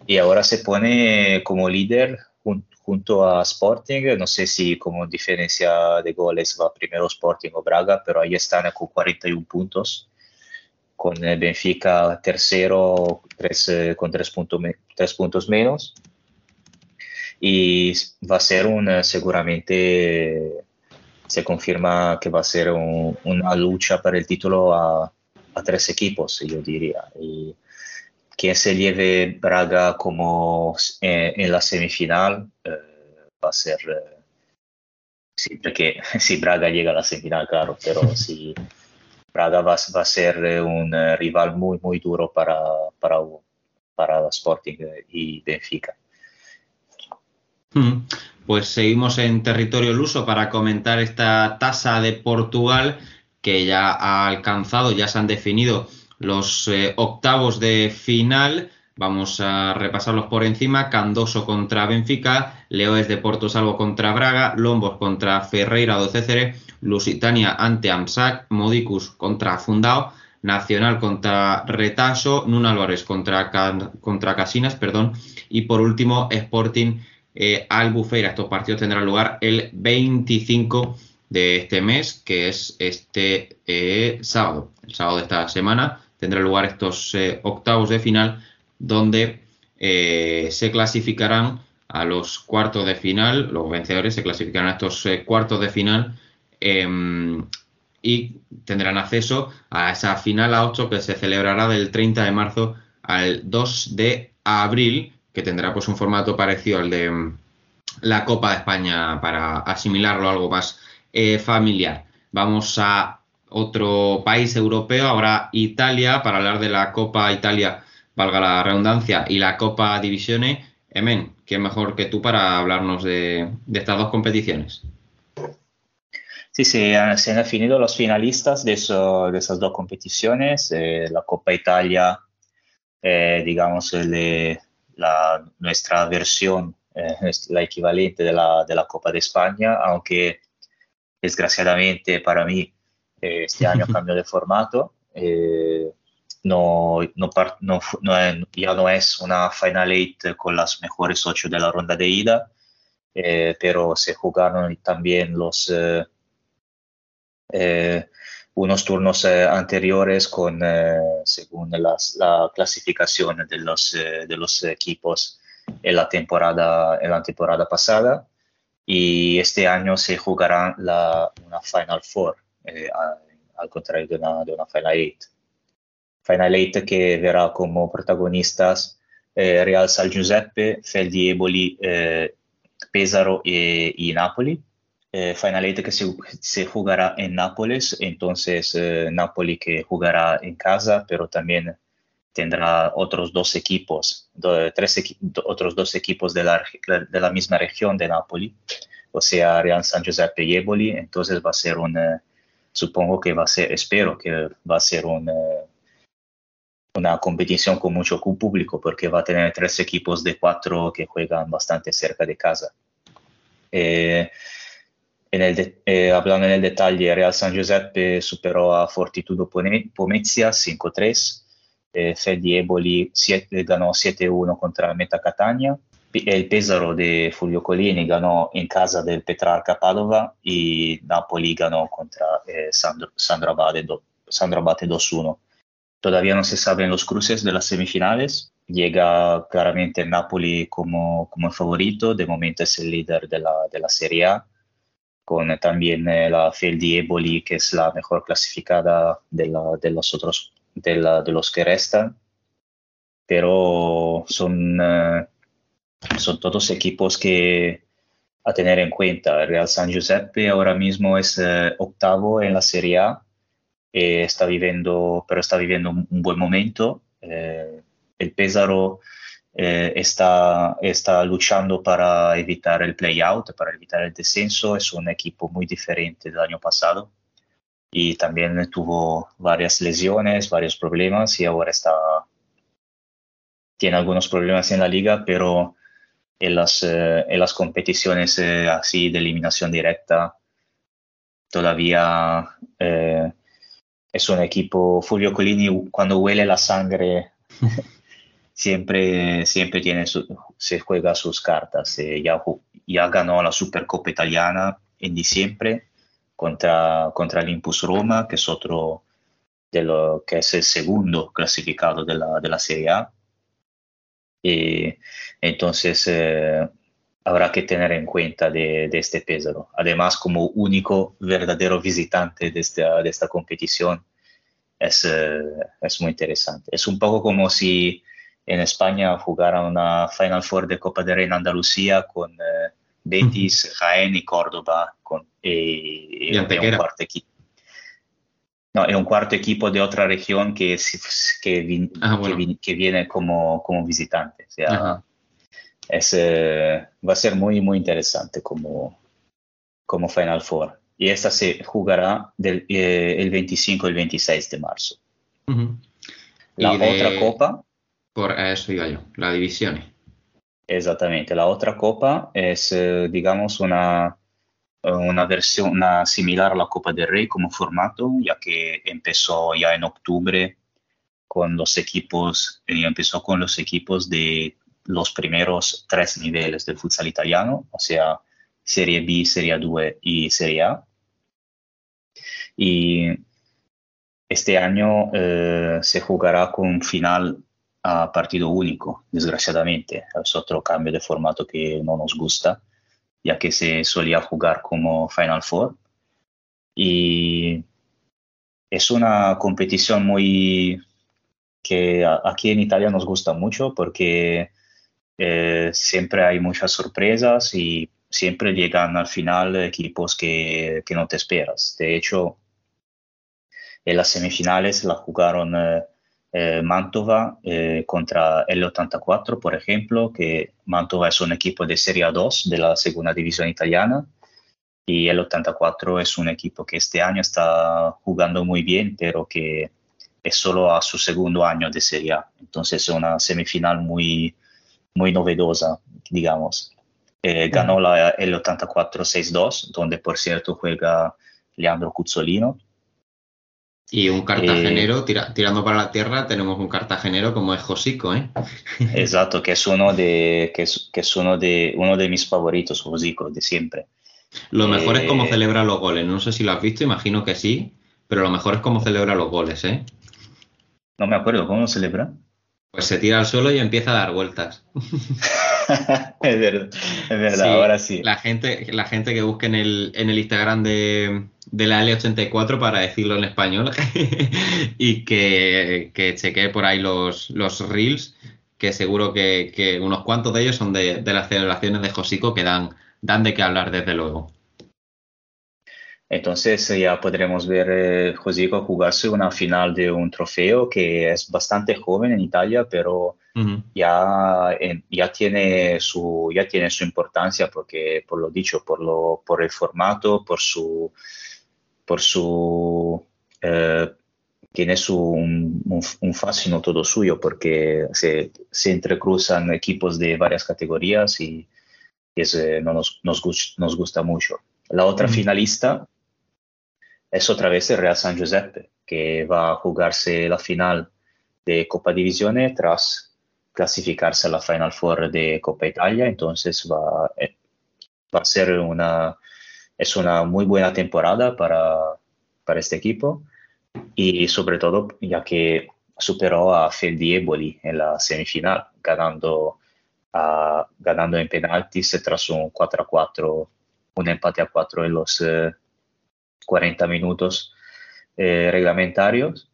y ahora se pone como líder jun junto a Sporting, no sé si como diferencia de goles va primero Sporting o Braga, pero ahí están con 41 puntos, con Benfica tercero tres, con 3 punto tres puntos menos. Y va a ser un seguramente se confirma que va a ser un, una lucha para el título a, tres equipos, yo diría. Quien se lleve Braga como eh, en la semifinal eh, va a ser, eh, sí, porque si Braga llega a la semifinal, claro, pero si Braga va, va, a ser un rival muy, muy duro para, para, para Sporting y Benfica. Mm. Pues seguimos en territorio luso para comentar esta tasa de Portugal que ya ha alcanzado, ya se han definido los eh, octavos de final. Vamos a repasarlos por encima. Candoso contra Benfica, Leoes de Porto Salvo contra Braga, Lombos contra Ferreira do Cécere, Lusitania ante Amsac, Modicus contra Fundao, Nacional contra Retaso, Nun Álvarez contra, Casinas, perdón, y por último Sporting eh, Albufeira. Estos partidos tendrán lugar el 25 de este mes, que es este eh, sábado. El sábado de esta semana tendrán lugar estos eh, octavos de final, donde eh, se clasificarán a los cuartos de final, los vencedores se clasificarán a estos eh, cuartos de final em, y tendrán acceso a esa final a 8 que se celebrará del 30 de marzo al 2 de abril que tendrá pues un formato parecido al de mm, la Copa de España para asimilarlo algo más familiar. Vamos a otro país europeo, ahora Italia, para hablar de la Copa Italia, valga la redundancia, y la Copa Divisione. Emen, ¿quién mejor que tú para hablarnos de, estas dos competiciones? Sí, se han definido los finalistas de, eso, de esas dos competiciones. Eh, la Copa Italia, eh, digamos, el la, nuestra versión, eh, la equivalente de la, de la, Copa de España, aunque desgraciadamente para mí eh, este año cambió de formato. Eh, no, no, no, no, ya no es una Final Eight con las mejores ocho de la ronda de ida, eh, pero se jugaron también los unos turnos anteriores con, según las, la clasificación de los, de los equipos en la, temporada, en la temporada pasada. Y este año se jugará la, una Final Four, al contrario de una, de una Final Eight. Final Eight que verá como protagonistas Real San Giuseppe, Feldi Eboli, Pesaro y, y Napoli eh, Final Eight que se, se jugará en Nápoles, entonces eh, Napoli que jugará en casa, pero también tendrá otros dos equipos, do- tres equi- otros dos equipos de la, de la misma región de Napoli, o sea, Real San Giuseppe y Eboli, entonces va a ser un, eh, supongo que va a ser, espero que va a ser un, eh, una competición con mucho público, porque va a tener tres equipos de cuatro que juegan bastante cerca de casa. Eh, en el de- eh, hablando en el Real San Giuseppe superó a Fortitudo Pomezia 5-3, eh, Fedi Eboli siete- ganó 7-1 contra Meta Catania, el Pesaro de Fulvio Colini ganó en casa del Petrarca Padova y Napoli ganó contra eh, Sandro, Sandro Abate do- Sandro Abate 2-1. Todavía no se saben los cruces de las semifinales. Llega claramente Napoli como, como favorito. De momento es el líder de la, de la Serie A. Con eh, también eh, la Fel di Eboli, que es la mejor clasificada de, la- de los otros, de, la- de los que restan. Pero son, eh, son todos equipos que a tener en cuenta. Real San Giuseppe ahora mismo es eh, octavo en la Serie A eh, está viviendo, pero está viviendo un, un buen momento. Eh, el Pesaro eh, está, está luchando para evitar el play-out, para evitar el descenso. Es un equipo muy diferente del año pasado y también tuvo varias lesiones, varios problemas y ahora está tiene algunos problemas en la liga, pero en las, eh, en las competiciones eh, así de eliminación directa todavía eh, es un equipo, Fulvio Colini cuando huele la sangre siempre, siempre tiene su- se juega sus cartas. Eh, ya, ya ganó la Supercopa italiana en diciembre contra, contra el Impus Roma, que es otro de lo que es el segundo clasificado de la, de la Serie A. Y entonces eh, habrá que tener en cuenta de, de este Pesaro. Además, como único verdadero visitante de esta, de esta competición, es, eh, es muy interesante. Es un poco como si en España jugara una Final Four de Copa del Rey en Andalucía con eh, Betis, Jaén y Córdoba con, y, Y Antequera. un cuarto equipo. No, es un cuarto equipo de otra región que, es- que, vin- Ah, que bueno. vin- que viene como, como visitante. O sea, Ajá. es, eh, va a ser muy, muy interesante como, como Final Four. Y esta se jugará del, eh, el 25 y el 26 de marzo. La de- otra copa, Por eso iba yo, las divisiones. exactamente, la otra copa es, eh, digamos, una, una versión una similar a la Copa del Rey como formato, ya que empezó ya en octubre con los equipos, eh, empezó con los equipos de los primeros tres niveles del futsal italiano, o sea, Serie B, Serie 2 y Serie A. Y este año eh, se jugará con final a partido único, desgraciadamente. Es otro cambio de formato que no nos gusta, ya que se solía jugar como Final Four. Y es una competición muy que aquí en Italia nos gusta mucho porque eh, siempre hay muchas sorpresas y siempre llegan al final equipos que, que no te esperas. De hecho, en las semifinales la jugaron eh, eh, Mantova eh, contra el 84, por ejemplo, que Mantova es un equipo de Serie 2 de la segunda división italiana y el 84 es un equipo que este año está jugando muy bien, pero que es solo a su segundo año de Serie A. Entonces es una semifinal muy, muy novedosa, digamos. Eh, ganó la, el 84 6-2, donde por cierto juega Leandro Cuzzolino. Y un cartagenero, tira- tirando para la tierra, tenemos un cartagenero como es Josico, ¿eh? Exacto, que es uno de, que es, que es uno de, uno de mis favoritos, Josico, de siempre. Lo mejor es cómo Eh, celebra los goles. No sé si lo has visto, imagino que sí, pero lo mejor es cómo celebra los goles, ¿eh? No me acuerdo cómo celebra. Pues se tira al suelo y empieza a dar vueltas. es verdad, es verdad, Sí, ahora sí. La gente, la gente que busque en el, en el Instagram de, de la L84 para decirlo en español y que, que chequee por ahí los, los reels, que seguro que, que unos cuantos de ellos son de, de las celebraciones de Josico que dan, dan de qué hablar desde luego. Entonces ya podremos ver eh, Josico jugarse una final de un trofeo que es bastante joven en Italia, pero Ujú. ya, en- ya, tiene su, ya tiene su importancia porque, por lo dicho, por, lo, por el formato, por su, por su eh, tiene su, un, un, un fascino todo suyo porque se, se entrecruzan equipos de varias categorías y, eso eh, no nos, nos, nos gusta mucho. La otra finalista es otra vez el Real San Giuseppe, que va a jugarse la final de Copa Divisione tras clasificarse a la Final Four de Copa Italia. Entonces va, eh, va a ser una, es una muy buena temporada para, para este equipo y sobre todo ya que superó a Feldieboli en la semifinal, ganando, ganando en penaltis tras un 4 a 4, un empate a 4 en los eh, 40 minutos eh, reglamentarios.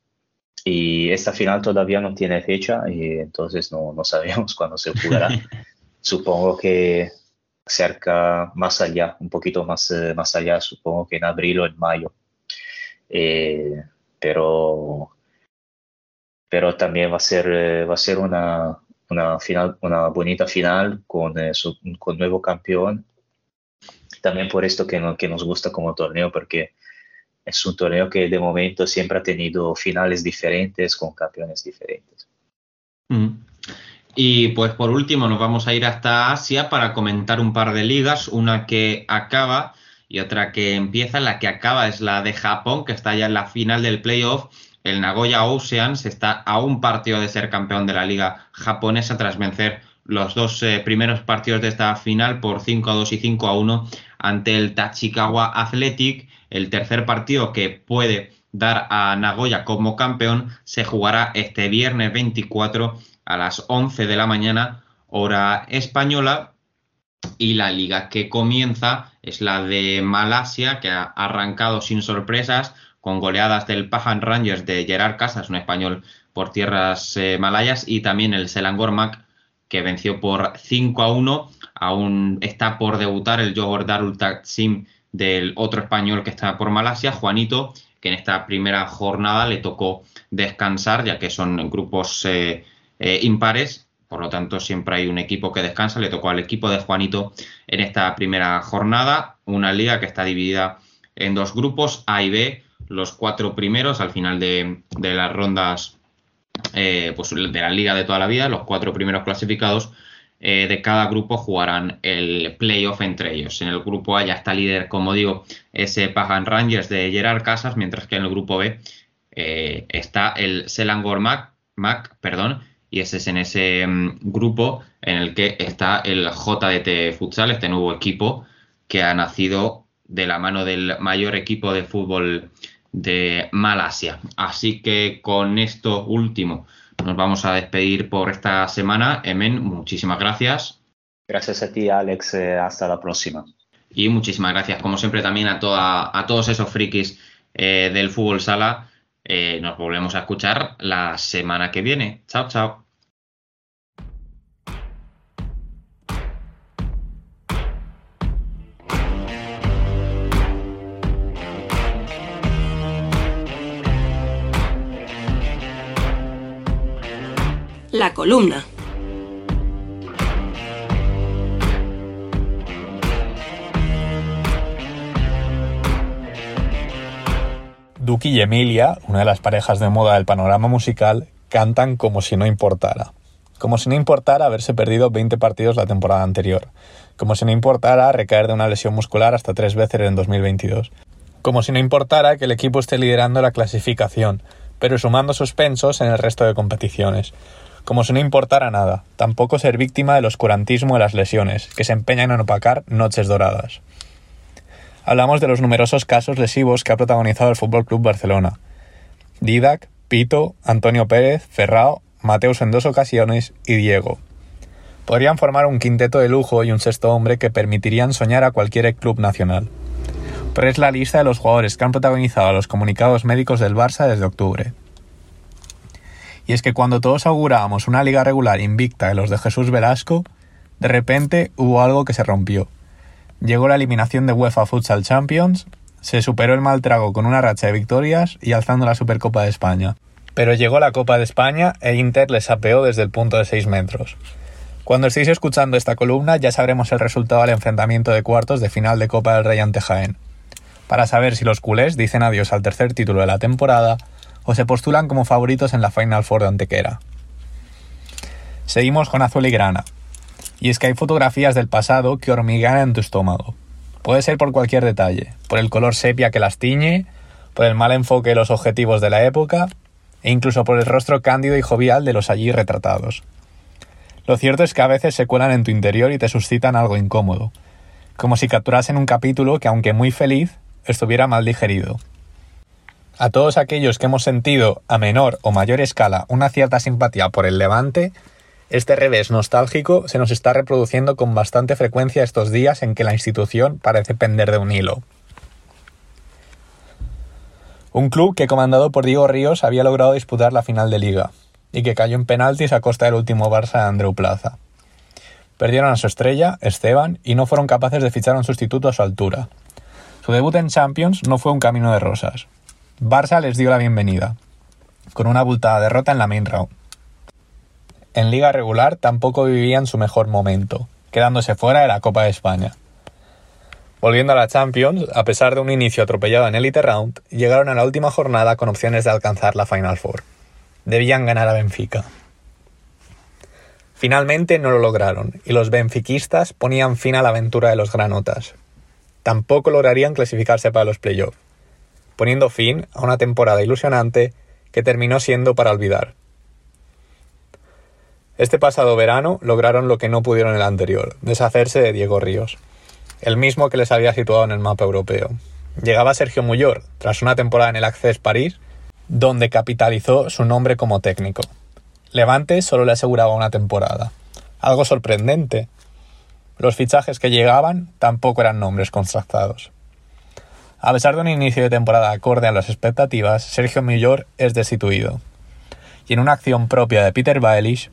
Y esta final todavía no tiene fecha y entonces no, no sabemos cuándo se jugará. supongo que cerca, más allá, un poquito más, eh, más allá, supongo que en abril o en mayo. Eh, pero, pero también va a ser, eh, va a ser una, una, final, una bonita final con, eh, su- con nuevo campeón. También por esto que, no- que nos gusta como torneo, porque es un torneo que de momento siempre ha tenido finales diferentes con campeones diferentes. Ujú. Y pues por último nos vamos a ir hasta Asia para comentar un par de ligas, una que acaba y otra que empieza. La que acaba es la de Japón, que está ya en la final del playoff. El Nagoya Oceans está a un partido de ser campeón de la liga japonesa tras vencer los dos eh, primeros partidos de esta final por 5 a 2 y 5 a 1 ante el Tachikawa Athletic. El tercer partido que puede dar a Nagoya como campeón se jugará este viernes 24 a las 11 de la mañana, hora española. Y la liga que comienza es la de Malasia, que ha arrancado sin sorpresas, con goleadas del Pahan Rangers de Gerard Casas, un español por tierras eh, malayas, y también el Selangor Mac, que venció por 5 a 1. Aún está por debutar el Johor Darul Taksim del otro español que está por Malasia, Juanito, que en esta primera jornada le tocó descansar, ya que son grupos eh, eh, impares. Por lo tanto, siempre hay un equipo que descansa. Le tocó al equipo de Juanito en esta primera jornada. Una liga que está dividida en dos grupos, A y B. Los cuatro primeros al final de, de las rondas eh, pues de la liga de toda la vida, los cuatro primeros clasificados eh, de cada grupo jugarán el playoff entre ellos. En el grupo A ya está líder, como digo, ese Pagan Rangers de Gerard Casas, mientras que en el grupo B eh, está el Selangor Mac, Mac, perdón, y ese es en ese mm, grupo en el que está el JDT Futsal, este nuevo equipo que ha nacido de la mano del mayor equipo de fútbol de Malasia. Así que con esto último nos vamos a despedir por esta semana. Emen, muchísimas gracias. Gracias a ti, Alex. eh, hasta la próxima. Y muchísimas gracias, como siempre, también a, toda, a todos esos frikis eh, del fútbol sala. Eh, nos volvemos a escuchar la semana que viene. Chao, chao. La columna. Duki y Emilia, una de las parejas de moda del panorama musical, cantan como si no importara. Como si no importara haberse perdido 20 partidos la temporada anterior. Como si no importara recaer de una lesión muscular hasta tres veces en 2022. Como si no importara que el equipo esté liderando la clasificación, pero sumando suspensos en el resto de competiciones. Como si no importara nada, tampoco ser víctima del oscurantismo de las lesiones, que se empeñan en opacar noches doradas. Hablamos de los numerosos casos lesivos que ha protagonizado el Fútbol Club Barcelona. Didac, Pito, Antonio Pérez, Ferrao, Mateus en dos ocasiones y Diego. Podrían formar un quinteto de lujo y un sexto hombre que permitirían soñar a cualquier club nacional. Pero es la lista de los jugadores que han protagonizado los comunicados médicos del Barça desde octubre. Y es que cuando todos augurábamos una liga regular invicta de los de Jesús Velasco, de repente hubo algo que se rompió. Llegó la eliminación de UEFA Futsal Champions, se superó el mal trago con una racha de victorias y alzando la Supercopa de España. Pero llegó la Copa de España e Inter les apeó desde el punto de 6 metros. Cuando estéis escuchando esta columna ya sabremos el resultado del enfrentamiento de cuartos de final de Copa del Rey ante Jaén, para saber si los culés dicen adiós al tercer título de la temporada o se postulan como favoritos en la Final Four de Antequera. Seguimos con azul y grana. Y es que hay fotografías del pasado que hormigan en tu estómago. Puede ser por cualquier detalle, por el color sepia que las tiñe, por el mal enfoque de los objetivos de la época, e incluso por el rostro cándido y jovial de los allí retratados. Lo cierto es que a veces se cuelan en tu interior y te suscitan algo incómodo, como si capturasen un capítulo que, aunque muy feliz, estuviera mal digerido. A todos aquellos que hemos sentido, a menor o mayor escala, una cierta simpatía por el Levante, este revés nostálgico se nos está reproduciendo con bastante frecuencia estos días en que la institución parece pender de un hilo. Un club que comandado por Diego Ríos había logrado disputar la final de liga y que cayó en penaltis a costa del último Barça de Andreu Plaza. Perdieron a su estrella, Esteban, y no fueron capaces de fichar un sustituto a su altura. Su debut en Champions no fue un camino de rosas. Barça les dio la bienvenida, con una abultada derrota en la main round. En liga regular tampoco vivían su mejor momento, quedándose fuera de la Copa de España. Volviendo a la Champions, a pesar de un inicio atropellado en Elite Round, llegaron a la última jornada con opciones de alcanzar la Final Four. Debían ganar a Benfica. Finalmente no lo lograron, y los benfiquistas ponían fin a la aventura de los granotas. Tampoco lograrían clasificarse para los playoffs, poniendo fin a una temporada ilusionante que terminó siendo para olvidar. Este pasado verano lograron lo que no pudieron el anterior, deshacerse de Diego Ríos el mismo que les había situado en el mapa europeo. Llegaba Sergio Muyor, tras una temporada en el Access París, donde capitalizó su nombre como técnico. Levante solo le aseguraba una temporada. Algo sorprendente. Los fichajes que llegaban tampoco eran nombres contrastados. A pesar de un inicio de temporada acorde a las expectativas, Sergio Muyor es destituido. Y en una acción propia de Peter Baelish,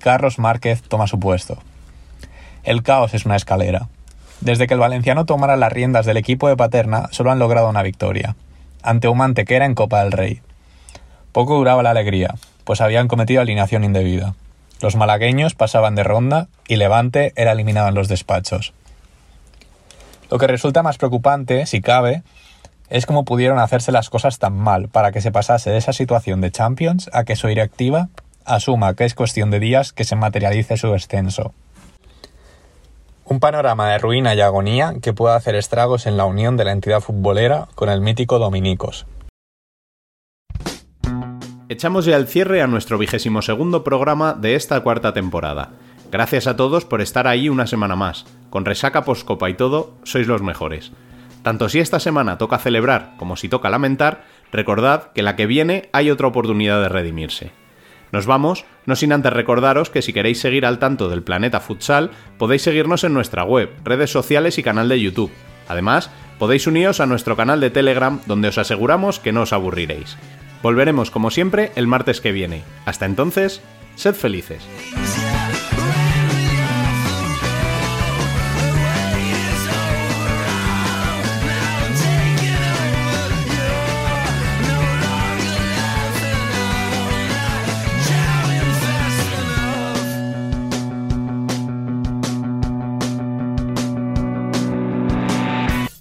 Carlos Márquez toma su puesto. El caos es una escalera. Desde que el valenciano tomara las riendas del equipo de Paterna, solo han logrado una victoria, ante un Mantequera en Copa del Rey. Poco duraba la alegría, pues habían cometido alineación indebida. Los malagueños pasaban de ronda y Levante era eliminado en los despachos. Lo que resulta más preocupante, si cabe, es cómo pudieron hacerse las cosas tan mal para que se pasase de esa situación de Champions a que su directiva asuma que es cuestión de días que se materialice su descenso. Un panorama de ruina y agonía que puede hacer estragos en la unión de la entidad futbolera con el mítico Dominicos. Echamos ya el cierre a nuestro vigésimo segundo programa de esta cuarta temporada. Gracias a todos por estar ahí una semana más. Con resaca poscopa y todo, sois los mejores. Tanto si esta semana toca celebrar como si toca lamentar, recordad que la que viene hay otra oportunidad de redimirse. Nos vamos, no sin antes recordaros que si queréis seguir al tanto del planeta futsal, podéis seguirnos en nuestra web, redes sociales y canal de YouTube. Además, podéis uniros a nuestro canal de Telegram donde os aseguramos que no os aburriréis. Volveremos como siempre el martes que viene. Hasta entonces, sed felices.